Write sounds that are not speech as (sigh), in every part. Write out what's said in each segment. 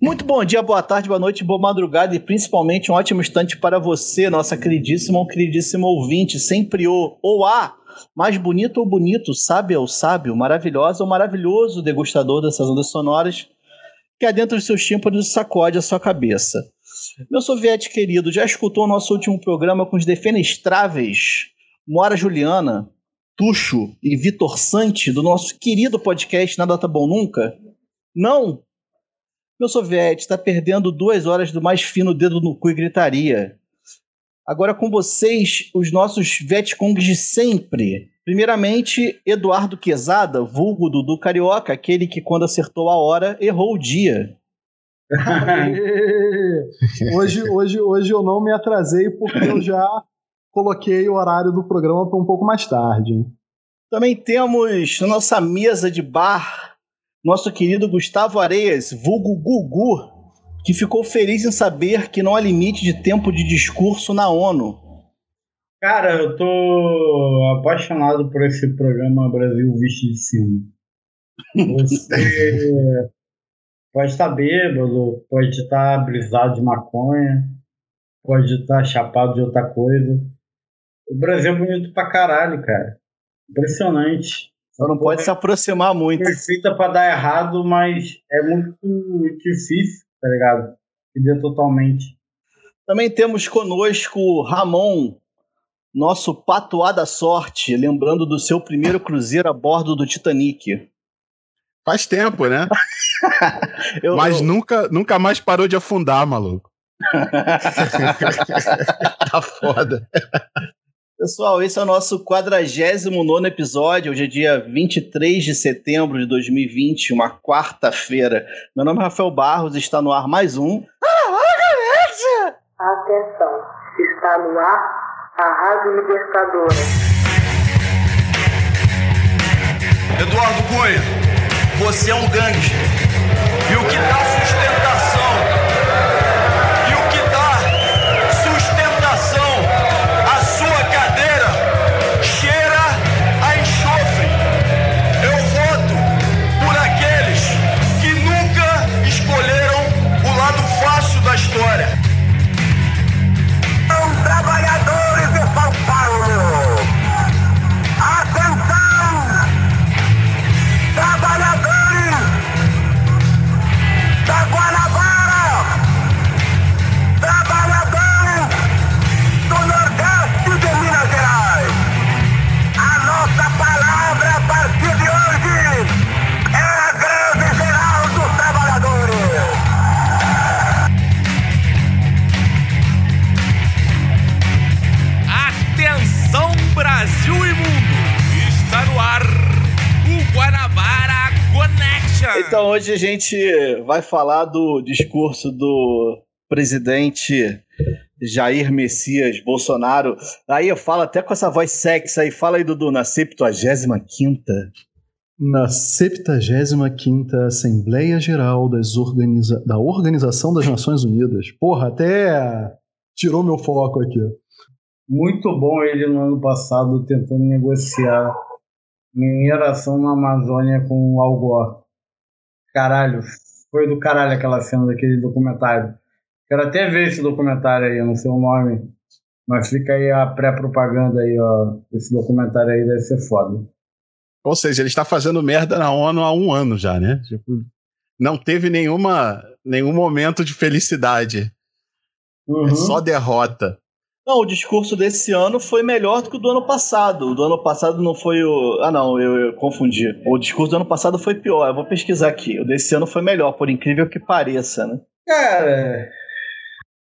Muito bom dia, boa tarde, boa noite, boa madrugada e principalmente um ótimo instante para você, nossa queridíssima ou queridíssimo ouvinte, sempre o ou a mais bonito ou bonito, sábio ou sábio, maravilhosa ou maravilhoso degustador dessas ondas sonoras que adentro dos seus tímpanos sacode a sua cabeça. Meu soviete querido, já escutou o nosso último programa com os defenestráveis Mora Juliana, Tuxo e Vitor Sante do nosso querido podcast Nada Tá Bom Nunca? Não? Meu soviete está perdendo duas horas do mais fino dedo no cu e gritaria. Agora com vocês, os nossos Vietcongs de sempre. Primeiramente, Eduardo Quezada, vulgo Dudu Carioca, aquele que quando acertou a hora, errou o dia. hoje, hoje, hoje eu não me atrasei porque eu já coloquei o horário do programa para um pouco mais tarde. Também temos na nossa mesa de bar nosso querido Gustavo Areias, vulgo Gugu, que ficou feliz em saber que não há limite de tempo de discurso na ONU. Cara, eu tô apaixonado por esse programa Brasil Visto de Cima. Você (laughs) pode estar bêbado, pode estar brisado de maconha, pode estar chapado de outra coisa. O Brasil é bonito pra caralho, cara. Impressionante. Só não pode se aproximar muito. Perfeita pra dar errado, mas é muito difícil, tá ligado? Entender totalmente. Também temos conosco Ramon, nosso patuá da sorte, lembrando do seu primeiro cruzeiro a bordo do Titanic. Faz tempo, né? (laughs) eu, Mas eu... Nunca, nunca mais parou de afundar, maluco. (laughs) (laughs) tá foda. Pessoal, esse é o nosso 49 episódio. Hoje é dia 23 de setembro de 2020, uma quarta-feira. Meu nome é Rafael Barros e está no ar mais um. Atenção, está no ar a Rádio Libertadora. Eduardo Cunha, você é um gangue. E o que dá sustentação hoje a gente vai falar do discurso do presidente Jair Messias Bolsonaro. Aí eu falo até com essa voz sexy aí. Fala aí, Dudu, na 75 Na 75 Assembleia Geral das Organiza da Organização das Nações Unidas. Porra, até tirou meu foco aqui. Muito bom ele no ano passado tentando negociar mineração na Amazônia com o Algor. Caralho, foi do caralho aquela cena daquele documentário. Quero até ver esse documentário aí, eu não sei o nome. Mas fica aí a pré-propaganda aí, ó. Esse documentário aí deve ser foda. Ou seja, ele está fazendo merda na ONU há um ano já, né? Tipo, não teve nenhuma, nenhum momento de felicidade. É uhum. É só derrota. Não, o discurso desse ano foi melhor do que o do ano passado. O do ano passado não foi o. Ah, não, eu, eu, confundi. O discurso do ano passado foi pior. Eu vou pesquisar aqui. O desse ano foi melhor, por incrível que pareça, né? Cara,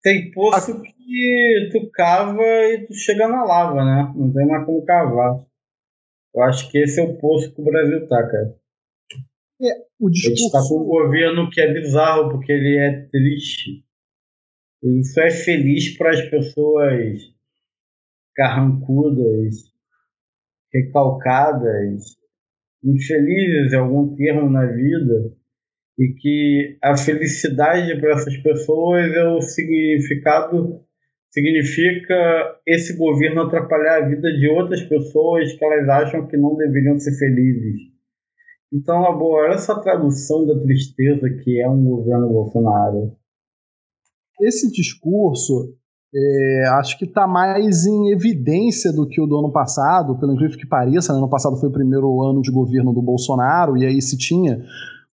tem poço ah. que tu cava e tu chega na lava, né? Não tem mais como cavar. Eu acho que esse é o poço que o Brasil tá, cara. É, o discurso. Ele tá com um governo que é bizarro, porque ele é triste. Só é feliz para as pessoas carrancudas, recalcadas, infelizes em algum termo na vida, e que a felicidade para essas pessoas é o significado significa esse governo atrapalhar a vida de outras pessoas que elas acham que não deveriam ser felizes. Então, olha essa tradução da tristeza que é um governo Bolsonaro. Esse discurso, é, acho que está mais em evidência do que o do ano passado, pelo incrível que pareça. Né? Ano passado foi o primeiro ano de governo do Bolsonaro, e aí se tinha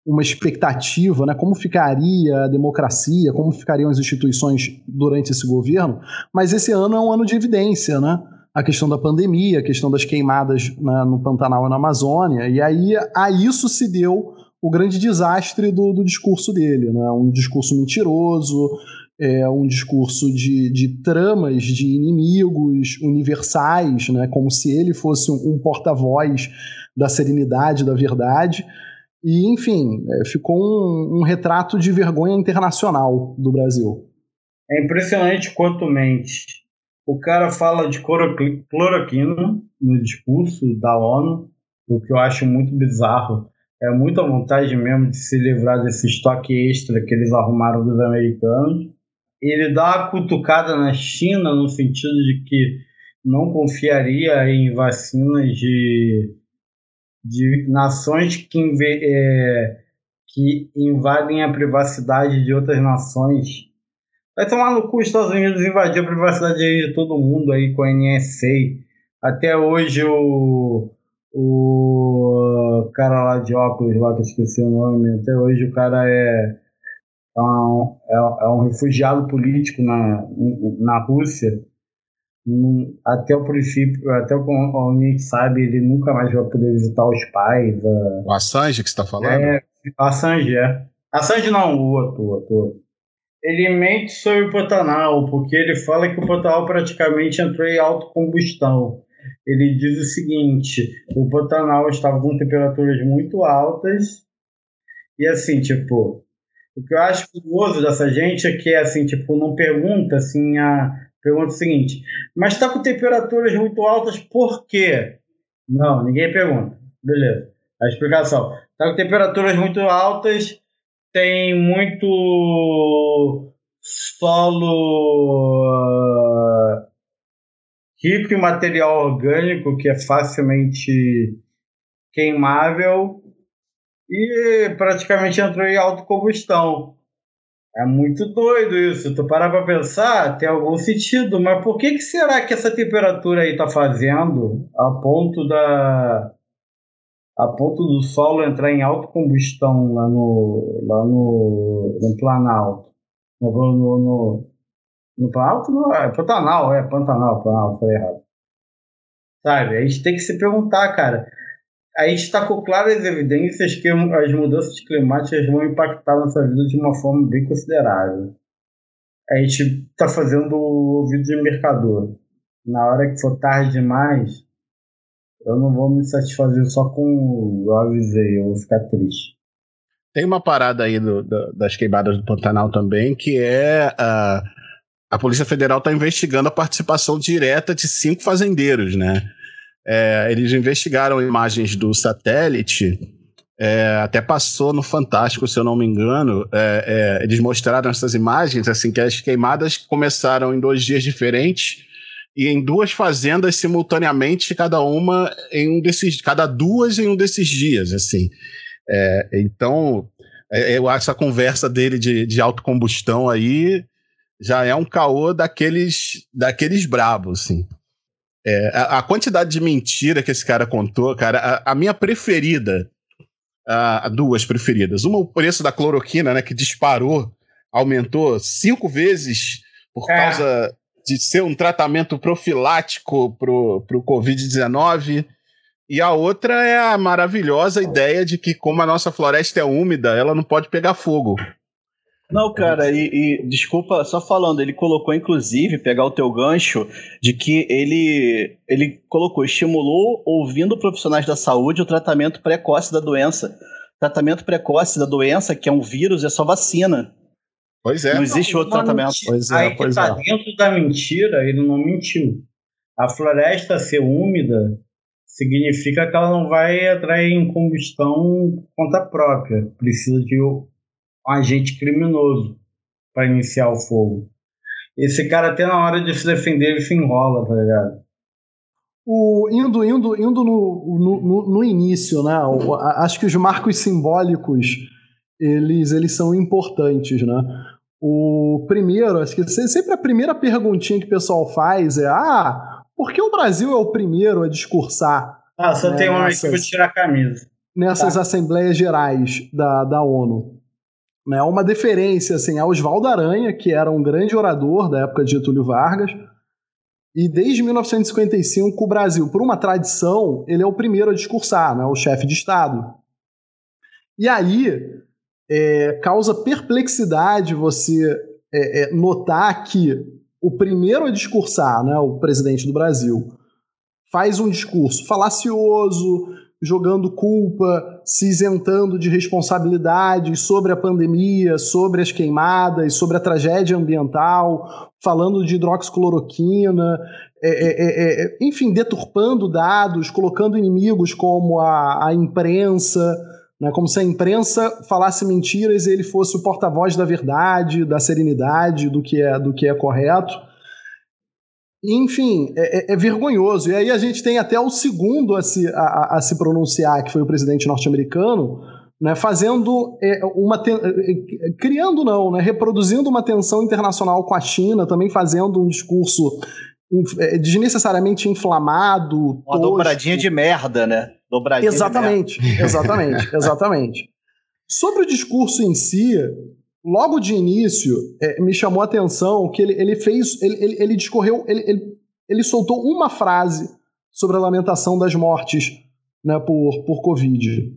uma expectativa, né? Como ficaria a democracia, como ficariam as instituições durante esse governo? Mas esse ano é um ano de evidência, né? A questão da pandemia, a questão das queimadas né, no Pantanal e na Amazônia, e aí a isso se deu o grande desastre do, do discurso dele, né? Um discurso mentiroso, é, um discurso de, de tramas de inimigos universais, né? Como se ele fosse um, um porta-voz da serenidade, da verdade. E, enfim, é, ficou um, um, retrato de vergonha internacional do Brasil. É impressionante quanto mente. O cara fala de cloroquina no discurso da ONU, o que eu acho muito bizarro. É muita vontade mesmo de se livrar desse estoque extra que eles arrumaram dos americanos. Ele dá uma cutucada na China no sentido de que não confiaria em vacinas de de nações que, é, que invadem a privacidade de outras nações. Vai tomar no cu os Estados Unidos invadir a privacidade de todo mundo aí com a NSA. Até hoje o, o cara lá de óculos, lá que eu esqueci o nome, até hoje o cara é, é um, é, é um refugiado político na, na Rússia até o princípio, até o a gente sabe, ele nunca mais vai poder visitar os pais. A... O Assange que você está falando? É, Assange, é. Assange não, o outro, o outro. Ele mente sobre o Pantanal, porque ele fala que o Pantanal praticamente entrou em autocombustão. Ele diz o seguinte: o Pantanal estava com temperaturas muito altas, e assim, tipo, o que eu acho curioso dessa gente é que, assim, tipo, não pergunta, assim, a pergunta o seguinte: mas está com temperaturas muito altas, por quê? Não, ninguém pergunta. Beleza. A explicação: está com temperaturas muito altas, tem muito solo uh, rico em material orgânico que é facilmente queimável e praticamente entrou em autocombustão. É muito doido isso. Tu parar pra pensar, tem algum sentido, mas por que, que será que essa temperatura aí tá fazendo a ponto da. a ponto do solo entrar em autocombustão lá no. lá no. no Planalto? No. no, no, no Planalto? Não, é Pantanal, é Pantanal, Pantanal, falei errado. Sabe? A gente tem que se perguntar, cara a gente está com claras evidências que as mudanças climáticas vão impactar nossa vida de uma forma bem considerável. A gente está fazendo o ouvido de mercador. Na hora que for tarde demais, eu não vou me satisfazer só com eu avisei, eu vou ficar triste. Tem uma parada aí do, do, das queimadas do Pantanal também, que é a, a Polícia Federal está investigando a participação direta de cinco fazendeiros, né? É, eles investigaram imagens do satélite, é, até passou no Fantástico, se eu não me engano. É, é, eles mostraram essas imagens, assim, que as queimadas começaram em dois dias diferentes e em duas fazendas simultaneamente, cada uma em um desses, cada duas em um desses dias, assim. É, então, é, essa conversa dele de, de autocombustão aí já é um caô daqueles, daqueles brabos, assim. É, a, a, quantidade de mentira que esse cara contou, cara, a, a minha preferida, a, duas preferidas. Uma, o preço da cloroquina, né, que disparou, aumentou cinco vezes por é. causa de ser um tratamento profilático pro, pro Covid-19. E a outra é a maravilhosa ideia de que, como a nossa floresta é úmida, ela não pode pegar fogo. Não, cara, e, e, desculpa, só falando, ele colocou, inclusive, pegar o teu gancho, de que ele, ele colocou, estimulou, ouvindo profissionais da saúde, o tratamento precoce da doença. Tratamento precoce da doença, que é um vírus, é só vacina. Pois é. Não existe outro tratamento. Pois é, Aí pois tá é. dentro da mentira, ele não mentiu. A floresta ser úmida significa que ela não vai entrar em combustão conta própria. Precisa de um agente criminoso para iniciar o fogo. Esse cara, até na hora de se defender, ele se enrola, tá ligado? O, indo indo, indo no, no, no início, né? O, acho que os marcos simbólicos eles, eles são importantes, né? O primeiro, acho que sempre a primeira perguntinha que o pessoal faz é: ah, por que o Brasil é o primeiro a discursar? Ah, só né, tem um aqui que vou tirar a camisa. Nessas tá. assembleias gerais da, da ONU. Né, uma deferência assim, a Oswaldo Aranha, que era um grande orador da época de Getúlio Vargas, e desde 1955, o Brasil, por uma tradição, ele é o primeiro a discursar, né, o chefe de Estado. E aí, é, causa perplexidade você é, é, notar que o primeiro a discursar, né, o presidente do Brasil, faz um discurso falacioso, jogando culpa, se isentando de responsabilidades sobre a pandemia, sobre as queimadas, sobre a tragédia ambiental, falando de hidroxicloroquina, é, é, é, é enfim, deturpando dados, colocando inimigos como a, a imprensa, né, como se a imprensa falasse mentiras e ele fosse o porta-voz da verdade, da serenidade, do que é, do que é correto. Enfim, é, é, é, vergonhoso. E aí a gente tem até o segundo a se, a, a se pronunciar, que foi o presidente norte-americano, né, fazendo é, uma. Ten... É, criando, não, né, reproduzindo uma tensão internacional com a China, também fazendo um discurso é, desnecessariamente inflamado. Uma tosco. dobradinha de merda, né? Dobradinha exatamente, exatamente, (laughs) exatamente. Sobre o discurso em si, logo de início, é, me chamou a atenção que ele, ele fez, ele, ele, ele discorreu, ele, ele, ele, soltou uma frase sobre a lamentação das mortes né, por, por Covid.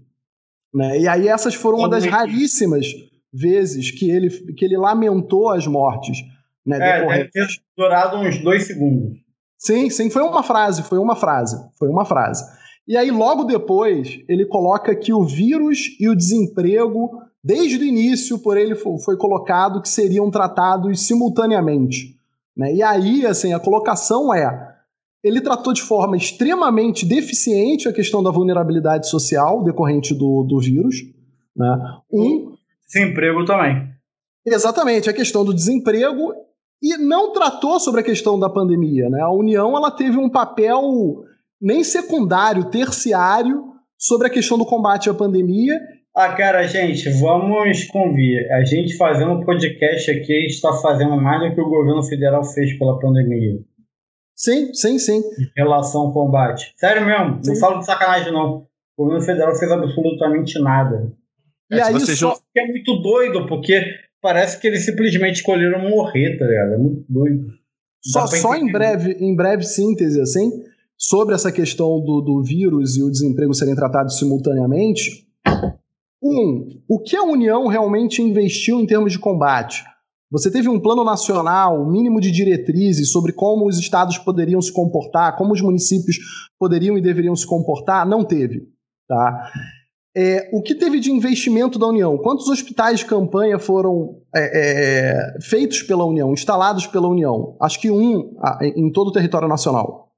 Né? E aí essas foram uma das raríssimas vezes que ele, que ele lamentou as mortes. Né, é, deve ter durado uns dois segundos. Sim, sim, foi uma frase, foi uma frase, foi uma frase. E aí, logo depois, ele coloca que o vírus e o desemprego desde o início por ele foi colocado que seriam tratados simultaneamente. Né? E aí, assim, a colocação é: ele tratou de forma extremamente deficiente a questão da vulnerabilidade social decorrente do, do vírus. Né? Um, desemprego também. Exatamente, a questão do desemprego e não tratou sobre a questão da pandemia. Né? A União ela teve um papel nem secundário, terciário sobre a questão do combate à pandemia ah, cara, gente, vamos convir. A gente fazendo um podcast aqui está fazendo mais do que o governo federal fez pela pandemia. Sim, sim, sim. Em relação ao combate. Sério mesmo, sim. não falo de sacanagem, não. O governo federal fez absolutamente nada. E é, aí só... é muito doido, porque parece que eles simplesmente escolheram morrer, tá ligado? É muito doido. Só, só em breve, em breve síntese, assim, sobre essa questão do, do vírus e o desemprego serem tratados simultaneamente, um, o que a União realmente investiu em termos de combate? Você teve um plano nacional, um mínimo de diretrizes sobre como os estados poderiam se comportar, como os municípios poderiam e deveriam se comportar? Não teve. Tá? É, o que teve de investimento da União? Quantos hospitais de campanha foram é, é, feitos pela União, instalados pela União? Acho que um em todo o território nacional.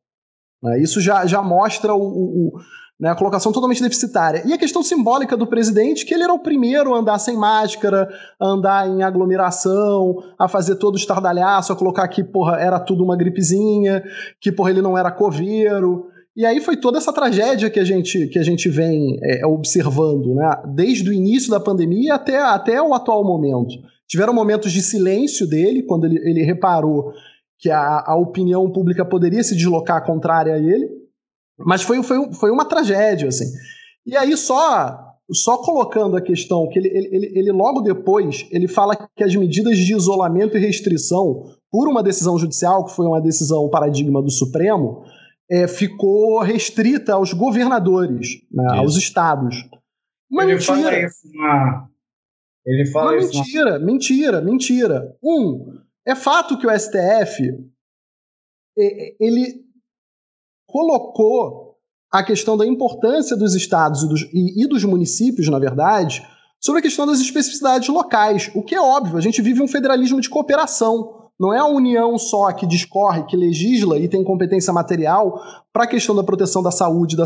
Né? Isso já, já mostra o, o, né, a colocação totalmente deficitária. E a questão simbólica do presidente, que ele era o primeiro a andar sem máscara, a andar em aglomeração, a fazer todo o estardalhaço, a colocar que, porra, era tudo uma gripezinha, que, porra, ele não era coveiro. E aí foi toda essa tragédia que a gente, que a gente vem é, observando, né, desde o início da pandemia até, até o atual momento. Tiveram momentos de silêncio dele, quando ele, ele reparou que a, a opinião pública poderia se deslocar contrária a ele, mas foi, foi, foi uma tragédia, assim. E aí, só só colocando a questão que ele, ele, ele, logo depois ele fala que as medidas de isolamento e restrição, por uma decisão judicial, que foi uma decisão paradigma do Supremo, é, ficou restrita aos governadores, né, aos estados. Uma ele mentira. Fala isso na... Ele fala uma isso mentira, na... mentira, mentira. Um, é fato que o STF ele colocou a questão da importância dos estados e dos, e, e dos municípios, na verdade, sobre a questão das especificidades locais. O que é óbvio, a gente vive um federalismo de cooperação. Não é a União só que discorre, que legisla e tem competência material para a questão da proteção da saúde, da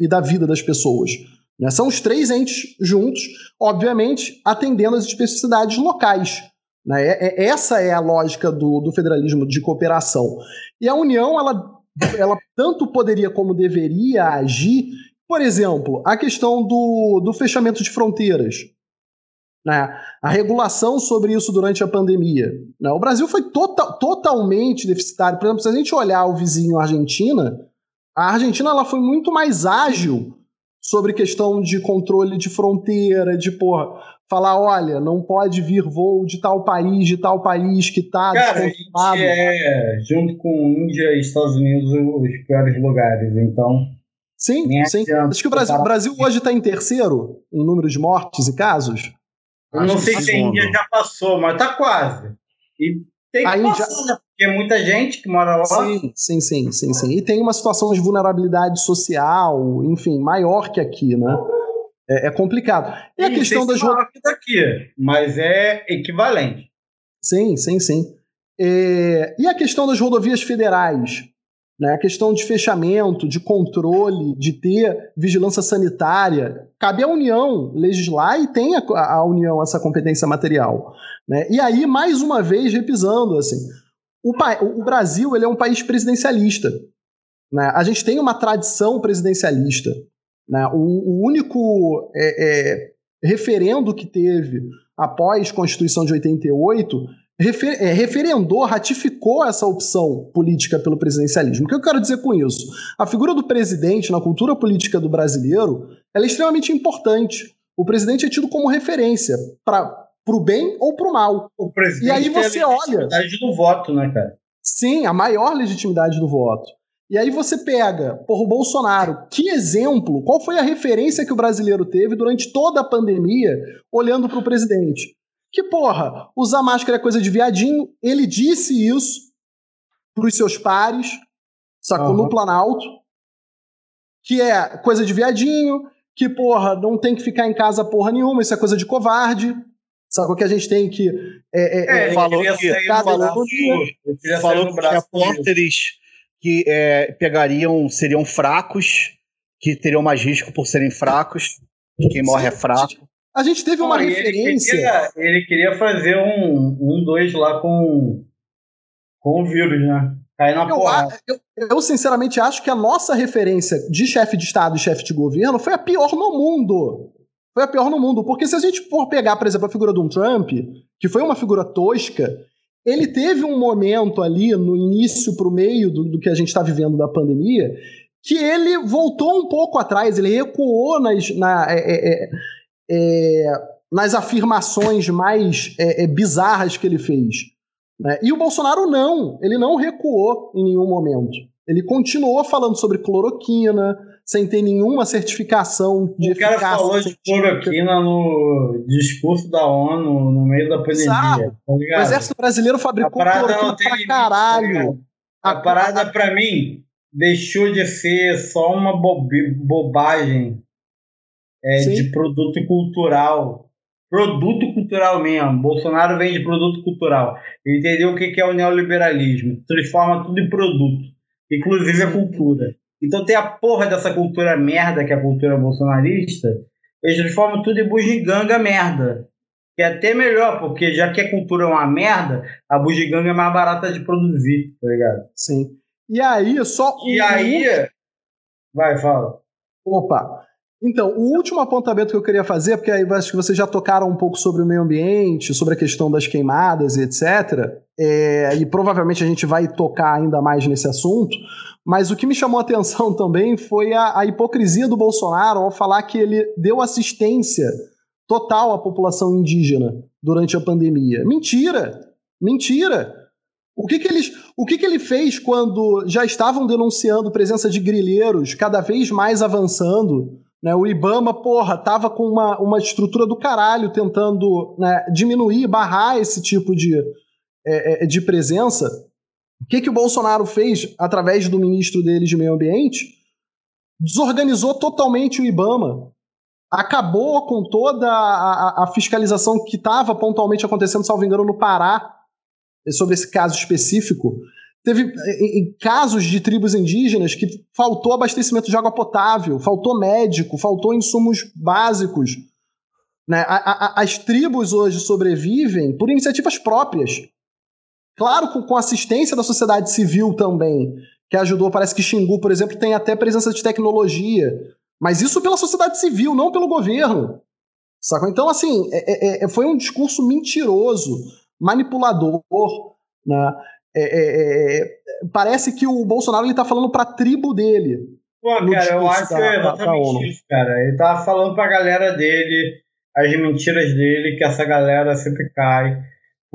e da vida das pessoas. Né? São os três entes juntos, obviamente, atendendo às especificidades locais. Né? É, é, essa é a lógica do, do federalismo de cooperação. E a União, ela ela tanto poderia como deveria agir. Por exemplo, a questão do, do fechamento de fronteiras. Né? A regulação sobre isso durante a pandemia. Né? O Brasil foi tota, totalmente deficitário. Por exemplo, se a gente olhar o vizinho Argentina, a Argentina ela foi muito mais ágil sobre questão de controle de fronteira, de porra, falar, olha, não pode vir voo de tal país, de tal país que tá Cara, a gente é, junto com Índia e Estados Unidos, os piores lugares, então... Sim, sim. Acho que o Brasil, Brasil hoje está em terceiro em número de mortes e casos. Eu não sei se a Índia já passou, mas tá quase. E tem que a passar, Índia... né? Porque é muita gente que mora lá. Sim, sim, sim, sim, sim. E tem uma situação de vulnerabilidade social, enfim, maior que aqui, né? É, é complicado. E a questão das que daqui, mas é equivalente. Sim, sim, sim. É... E a questão das rodovias federais? Né? A questão de fechamento, de controle, de ter vigilância sanitária. Cabe à União legislar e tem a, a União essa competência material. Né? E aí, mais uma vez, repisando, assim, o, o Brasil ele é um país presidencialista. Né? A gente tem uma tradição presidencialista. Né? O, o único é, é, referendo que teve após a Constituição de 88 refer, é, referendou, ratificou essa opção política pelo presidencialismo. O que eu quero dizer com isso? A figura do presidente na cultura política do brasileiro é extremamente importante. O presidente é tido como referência para o bem ou para o mal. O presidente e aí você olha. A legitimidade do voto, né, cara? Sim, a maior legitimidade do voto. E aí você pega, por o Bolsonaro, que exemplo, qual foi a referência que o brasileiro teve durante toda a pandemia olhando para o presidente? Que, porra, usar máscara é coisa de viadinho. Ele disse isso pros seus pares, sacou? Uhum. No Planalto. Que é coisa de viadinho, que, porra, não tem que ficar em casa porra nenhuma, isso é coisa de covarde. Sacou que a gente tem que. É, é, é, falou que, falou, que, falou que repórteres que é, pegariam, seriam fracos, que teriam mais risco por serem fracos, que quem morre é fraco. A gente teve uma referência. Ele queria, ele queria, fazer um, um dois lá com, com o vírus, né? Cair na eu, porra. Eu, eu, sinceramente acho que a nossa referência de chefe de Estado e chefe de governo foi a pior no mundo. Foi a pior no mundo. Porque se a gente for pegar, por exemplo, a figura de um Trump, que foi uma figura tosca, ele teve um momento ali, no início para o meio do, do que a gente está vivendo da pandemia, que ele voltou um pouco atrás, ele recuou nas, na, é, é, é é, nas afirmações mais é, é, bizarras que ele fez. Né? E o Bolsonaro não, ele não recuou em nenhum momento. Ele continuou falando sobre cloroquina, sem ter nenhuma certificação de O cara falou de cloroquina no discurso da ONU no meio da pandemia. Tá o exército brasileiro fabricou cloroquina pra limite, caralho. Tá a, a parada, para mim, deixou de ser só uma bobagem é, de produto cultural. Produto cultural mesmo. Bolsonaro vende produto cultural. Entendeu o que é o neoliberalismo. Transforma tudo em produto. Inclusive a cultura. Então tem a porra dessa cultura merda, que é a cultura bolsonarista. Eles transformam tudo em bugiganga merda. Que é até melhor, porque já que a cultura é uma merda, a bugiganga é mais barata de produzir, tá ligado? Sim. E aí, só. E aí. Vai, fala. Opa, então, o último apontamento que eu queria fazer, porque aí acho que vocês já tocaram um pouco sobre o meio ambiente, sobre a questão das queimadas e etc. É, e provavelmente a gente vai tocar ainda mais nesse assunto. Mas o que me chamou a atenção (laughs) também foi a, a hipocrisia do Bolsonaro ao falar que ele deu assistência total à população indígena durante a pandemia. Mentira! Mentira! O que, que, eles, o que, que ele fez quando já estavam denunciando presença de grileiros cada vez mais avançando né, o Ibama, porra, tava com uma, uma estrutura do caralho tentando né, diminuir, barrar esse tipo de, é, é, de presença. O que, que o Bolsonaro fez através do ministro dele de Meio Ambiente? Desorganizou totalmente o Ibama. Acabou com toda a, a, a fiscalização que estava pontualmente acontecendo, salvo engano, no Pará, sobre esse caso específico. Teve em, casos de tribos indígenas que faltou abastecimento de água potável, faltou médico, faltou insumos básicos. Né? As tribos hoje sobrevivem por iniciativas próprias. Claro, com, com assistência da sociedade civil também. que ajudou. Parece que Xingu, por exemplo, tem até presença de tecnologia. Mas isso pela sociedade civil, não pelo governo. Sacou? Então, assim, é, é, é foi um discurso mentiroso, manipulador. Né? É, é, é, parece que o Bolsonaro está falando para a tribo dele. Pô, cara, eu acho da, exatamente da isso, cara. Ele tava falando para a galera dele, as mentiras dele, que essa galera sempre cai.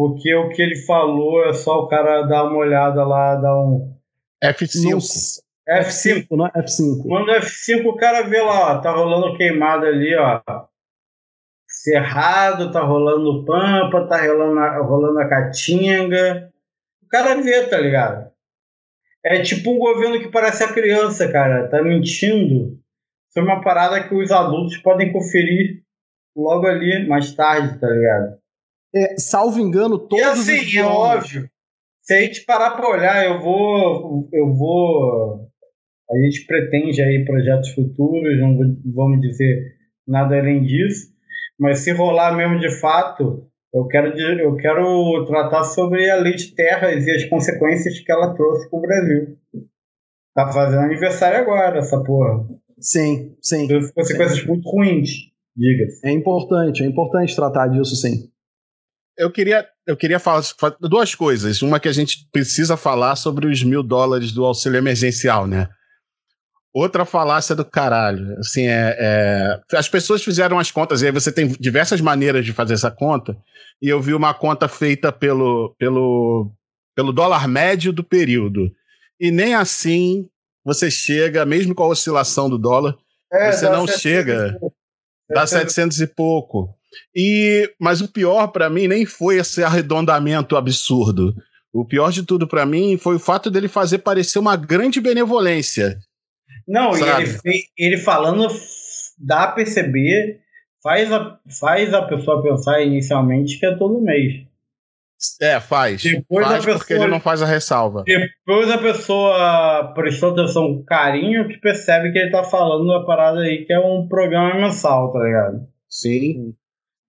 Porque o que ele falou é só o cara dar uma olhada lá, dar um. F5. F5, né? F5. Quando F5 o cara vê lá, ó, tá rolando queimada ali, ó. Cerrado, tá rolando Pampa, tá rolando a, rolando a Caatinga. O cara vê, tá ligado? É tipo um governo que parece a criança, cara. Tá mentindo. Isso é uma parada que os adultos podem conferir logo ali, mais tarde, tá ligado? É, salvo engano, todos e assim, os é óbvio. Se a gente parar pra olhar, eu vou. Eu vou. A gente pretende aí projetos futuros, não vamos dizer nada além disso. Mas se rolar mesmo de fato, eu quero, eu quero tratar sobre a lei de terras e as consequências que ela trouxe para o Brasil. Tá fazendo aniversário agora, essa porra. Sim, sim. Trouxe consequências sim. muito ruins, diga-se. É importante, é importante tratar disso, sim. Eu queria, eu queria falar, duas coisas. Uma que a gente precisa falar sobre os mil dólares do auxílio emergencial, né? Outra falácia do caralho. Assim, é, é, as pessoas fizeram as contas, e aí você tem diversas maneiras de fazer essa conta. E eu vi uma conta feita pelo, pelo, pelo dólar médio do período. E nem assim você chega, mesmo com a oscilação do dólar, é, você não chega. Dá 700 e pouco. E, mas o pior para mim nem foi esse arredondamento absurdo. O pior de tudo para mim foi o fato dele fazer parecer uma grande benevolência. Não, Sabe? e ele, ele falando dá a perceber, faz a, faz a pessoa pensar inicialmente que é todo mês. É, faz. Depois faz a pessoa, porque ele não faz a ressalva. Depois a pessoa prestou atenção com carinho que percebe que ele tá falando uma parada aí que é um programa mensal, tá ligado? Sim.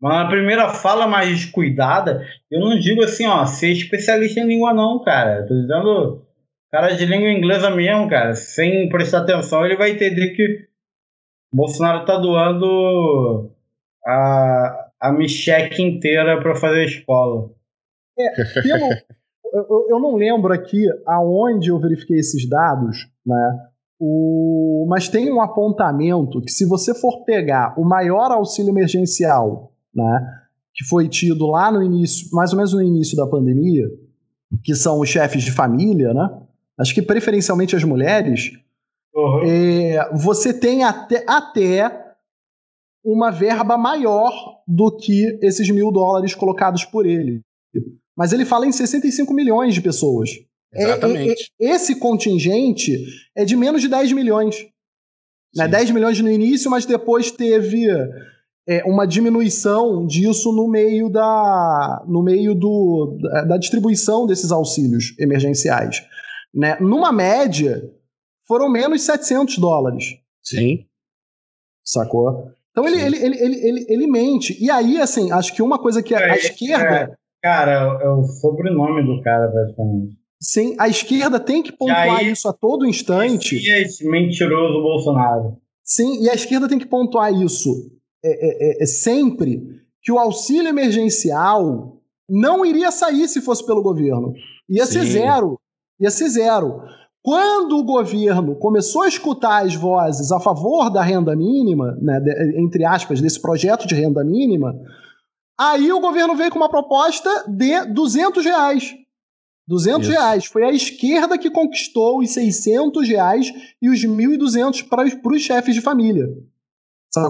Mas na primeira fala mais descuidada, eu não digo assim, ó, ser especialista em língua não, cara. Eu tô dizendo cara de língua inglesa mesmo, cara, sem prestar atenção, ele vai entender que Bolsonaro tá doando a, a Micheque inteira para fazer escola. É, pelo, (laughs) eu, eu, não lembro aqui aonde eu verifiquei esses dados, né? O, mas tem um apontamento que se você for pegar o maior auxílio emergencial, né, que foi tido lá no início, mais ou menos no início da pandemia, que são os chefes de família, né? acho que preferencialmente as mulheres, uhum. é, você tem até, até uma verba maior do que esses mil dólares colocados por ele. Mas ele fala em 65 milhões de pessoas. Exatamente. É, é, esse contingente é de menos de 10 milhões. Né? 10 milhões no início, mas depois teve é, uma diminuição disso no meio da, no meio do, da, da distribuição desses auxílios emergenciais. Né? Numa média, foram menos 700 dólares. Sim. Sacou? Então ele, ele, ele, ele, ele, ele, mente. E aí, assim, acho que uma coisa que a, é, a esquerda. É, cara, é o sobrenome do cara, praticamente. Sim, a esquerda tem que pontuar aí, isso a todo instante. E esse mentiroso Bolsonaro. Sim, e a esquerda tem que pontuar isso é, é, é, é sempre que o auxílio emergencial não iria sair se fosse pelo governo. Ia Sim. ser zero ia ser zero. Quando o governo começou a escutar as vozes a favor da renda mínima, né, de, entre aspas, desse projeto de renda mínima, aí o governo veio com uma proposta de 200 reais. 200 Isso. reais. Foi a esquerda que conquistou os 600 reais e os 1.200 para os chefes de família.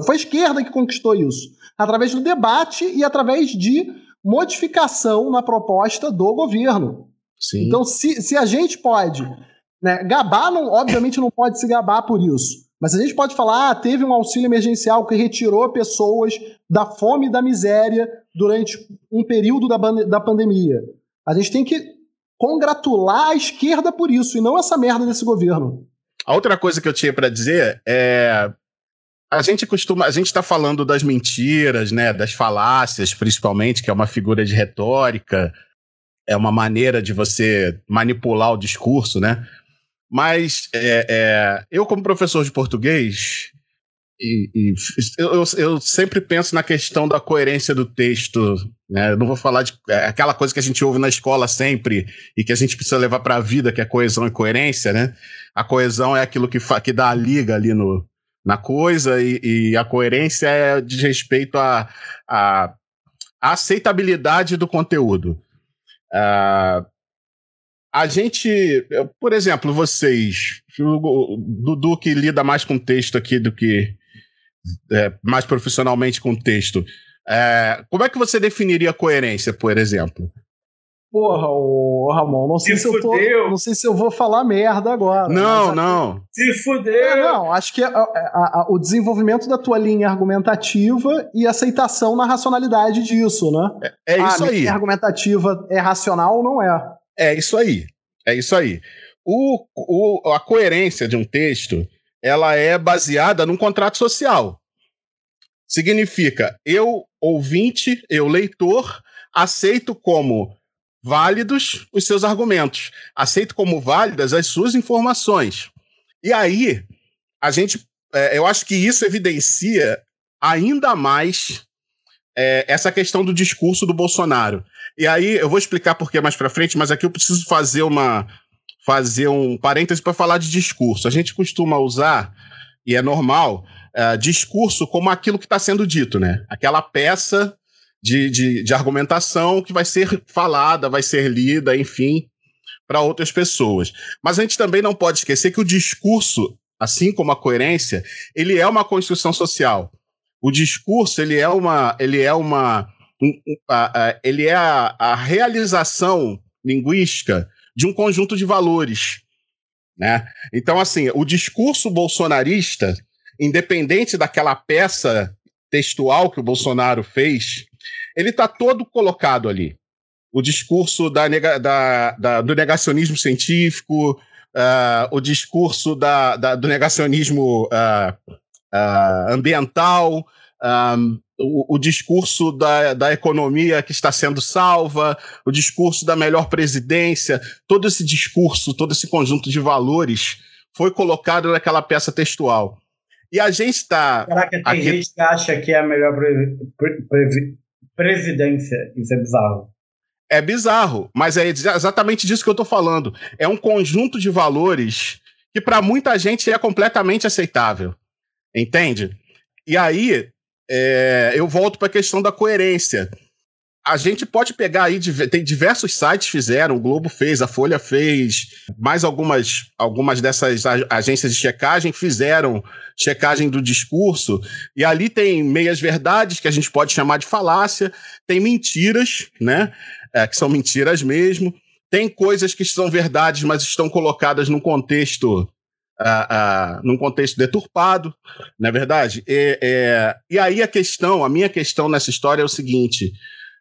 Foi a esquerda que conquistou isso. Através do debate e através de modificação na proposta do governo. Sim. Então, se, se a gente pode né, gabar, não, obviamente não pode se gabar por isso. Mas a gente pode falar, ah, teve um auxílio emergencial que retirou pessoas da fome e da miséria durante um período da, da pandemia. A gente tem que congratular a esquerda por isso e não essa merda desse governo. A outra coisa que eu tinha para dizer é a gente costuma, a gente está falando das mentiras, né, das falácias, principalmente, que é uma figura de retórica, é uma maneira de você manipular o discurso, né? Mas é, é, eu, como professor de português, e, e eu, eu, sempre penso na questão da coerência do texto. Né? Eu não vou falar de é, aquela coisa que a gente ouve na escola sempre e que a gente precisa levar para a vida, que é coesão e coerência. Né? A coesão é aquilo que, que dá a liga ali no, na coisa e, e a coerência é de respeito à a, a, a, aceitabilidade do conteúdo. Uh, a gente, por exemplo, vocês, o Dudu que lida mais com texto aqui do que é, mais profissionalmente com texto, é, como é que você definiria coerência, por exemplo? Porra, o Ramon, não sei se, se eu tô, não sei se eu vou falar merda agora. Não, não. Se fudeu. É, não, acho que a, a, a, o desenvolvimento da tua linha argumentativa e aceitação na racionalidade disso, né? É, é isso a aí. A linha argumentativa é racional ou não é? É isso aí. É isso aí. O, o, a coerência de um texto, ela é baseada num contrato social. Significa, eu, ouvinte, eu, leitor, aceito como válidos os seus argumentos, aceito como válidas as suas informações. E aí, a gente, é, eu acho que isso evidencia ainda mais é, essa questão do discurso do Bolsonaro. E aí, eu vou explicar por que mais para frente, mas aqui eu preciso fazer uma fazer um parêntese para falar de discurso. A gente costuma usar, e é normal, uh, discurso como aquilo que está sendo dito, né? Aquela peça de, de, de argumentação que vai ser falada, vai ser lida, enfim, para outras pessoas. Mas a gente também não pode esquecer que o discurso, assim como a coerência, ele é uma construção social. O discurso ele é uma, ele é uma, um, um, a, ele é a, a realização linguística de um conjunto de valores. Né? Então, assim, o discurso bolsonarista, independente daquela peça textual que o Bolsonaro fez, ele está todo colocado ali. O discurso da, da, da, do negacionismo científico, uh, o discurso do negacionismo uh, uh, ambiental, um, o, o, discurso da, da economia que está sendo salva, o discurso da melhor presidência, todo esse discurso, todo esse conjunto de valores foi colocado naquela peça textual. E a gente está. Caraca, tem aqui... gente que acha que é a melhor pre, pre, presidência. Isso é bizarro. É bizarro, mas é exatamente disso que eu estou falando. É um conjunto de valores que para muita gente é completamente aceitável. Entende? E aí, é, eu volto para a questão da coerência. A gente pode pegar aí, tem diversos sites fizeram, o Globo fez, a Folha fez, mais algumas, algumas dessas agências de checagem fizeram checagem do discurso, e ali tem meias verdades, que a gente pode chamar de falácia, tem mentiras, né, é, que são mentiras mesmo, tem coisas que são verdades, mas estão colocadas num contexto uh, uh, num contexto deturpado, não é verdade? E, é, e aí a questão, a minha questão nessa história é o seguinte: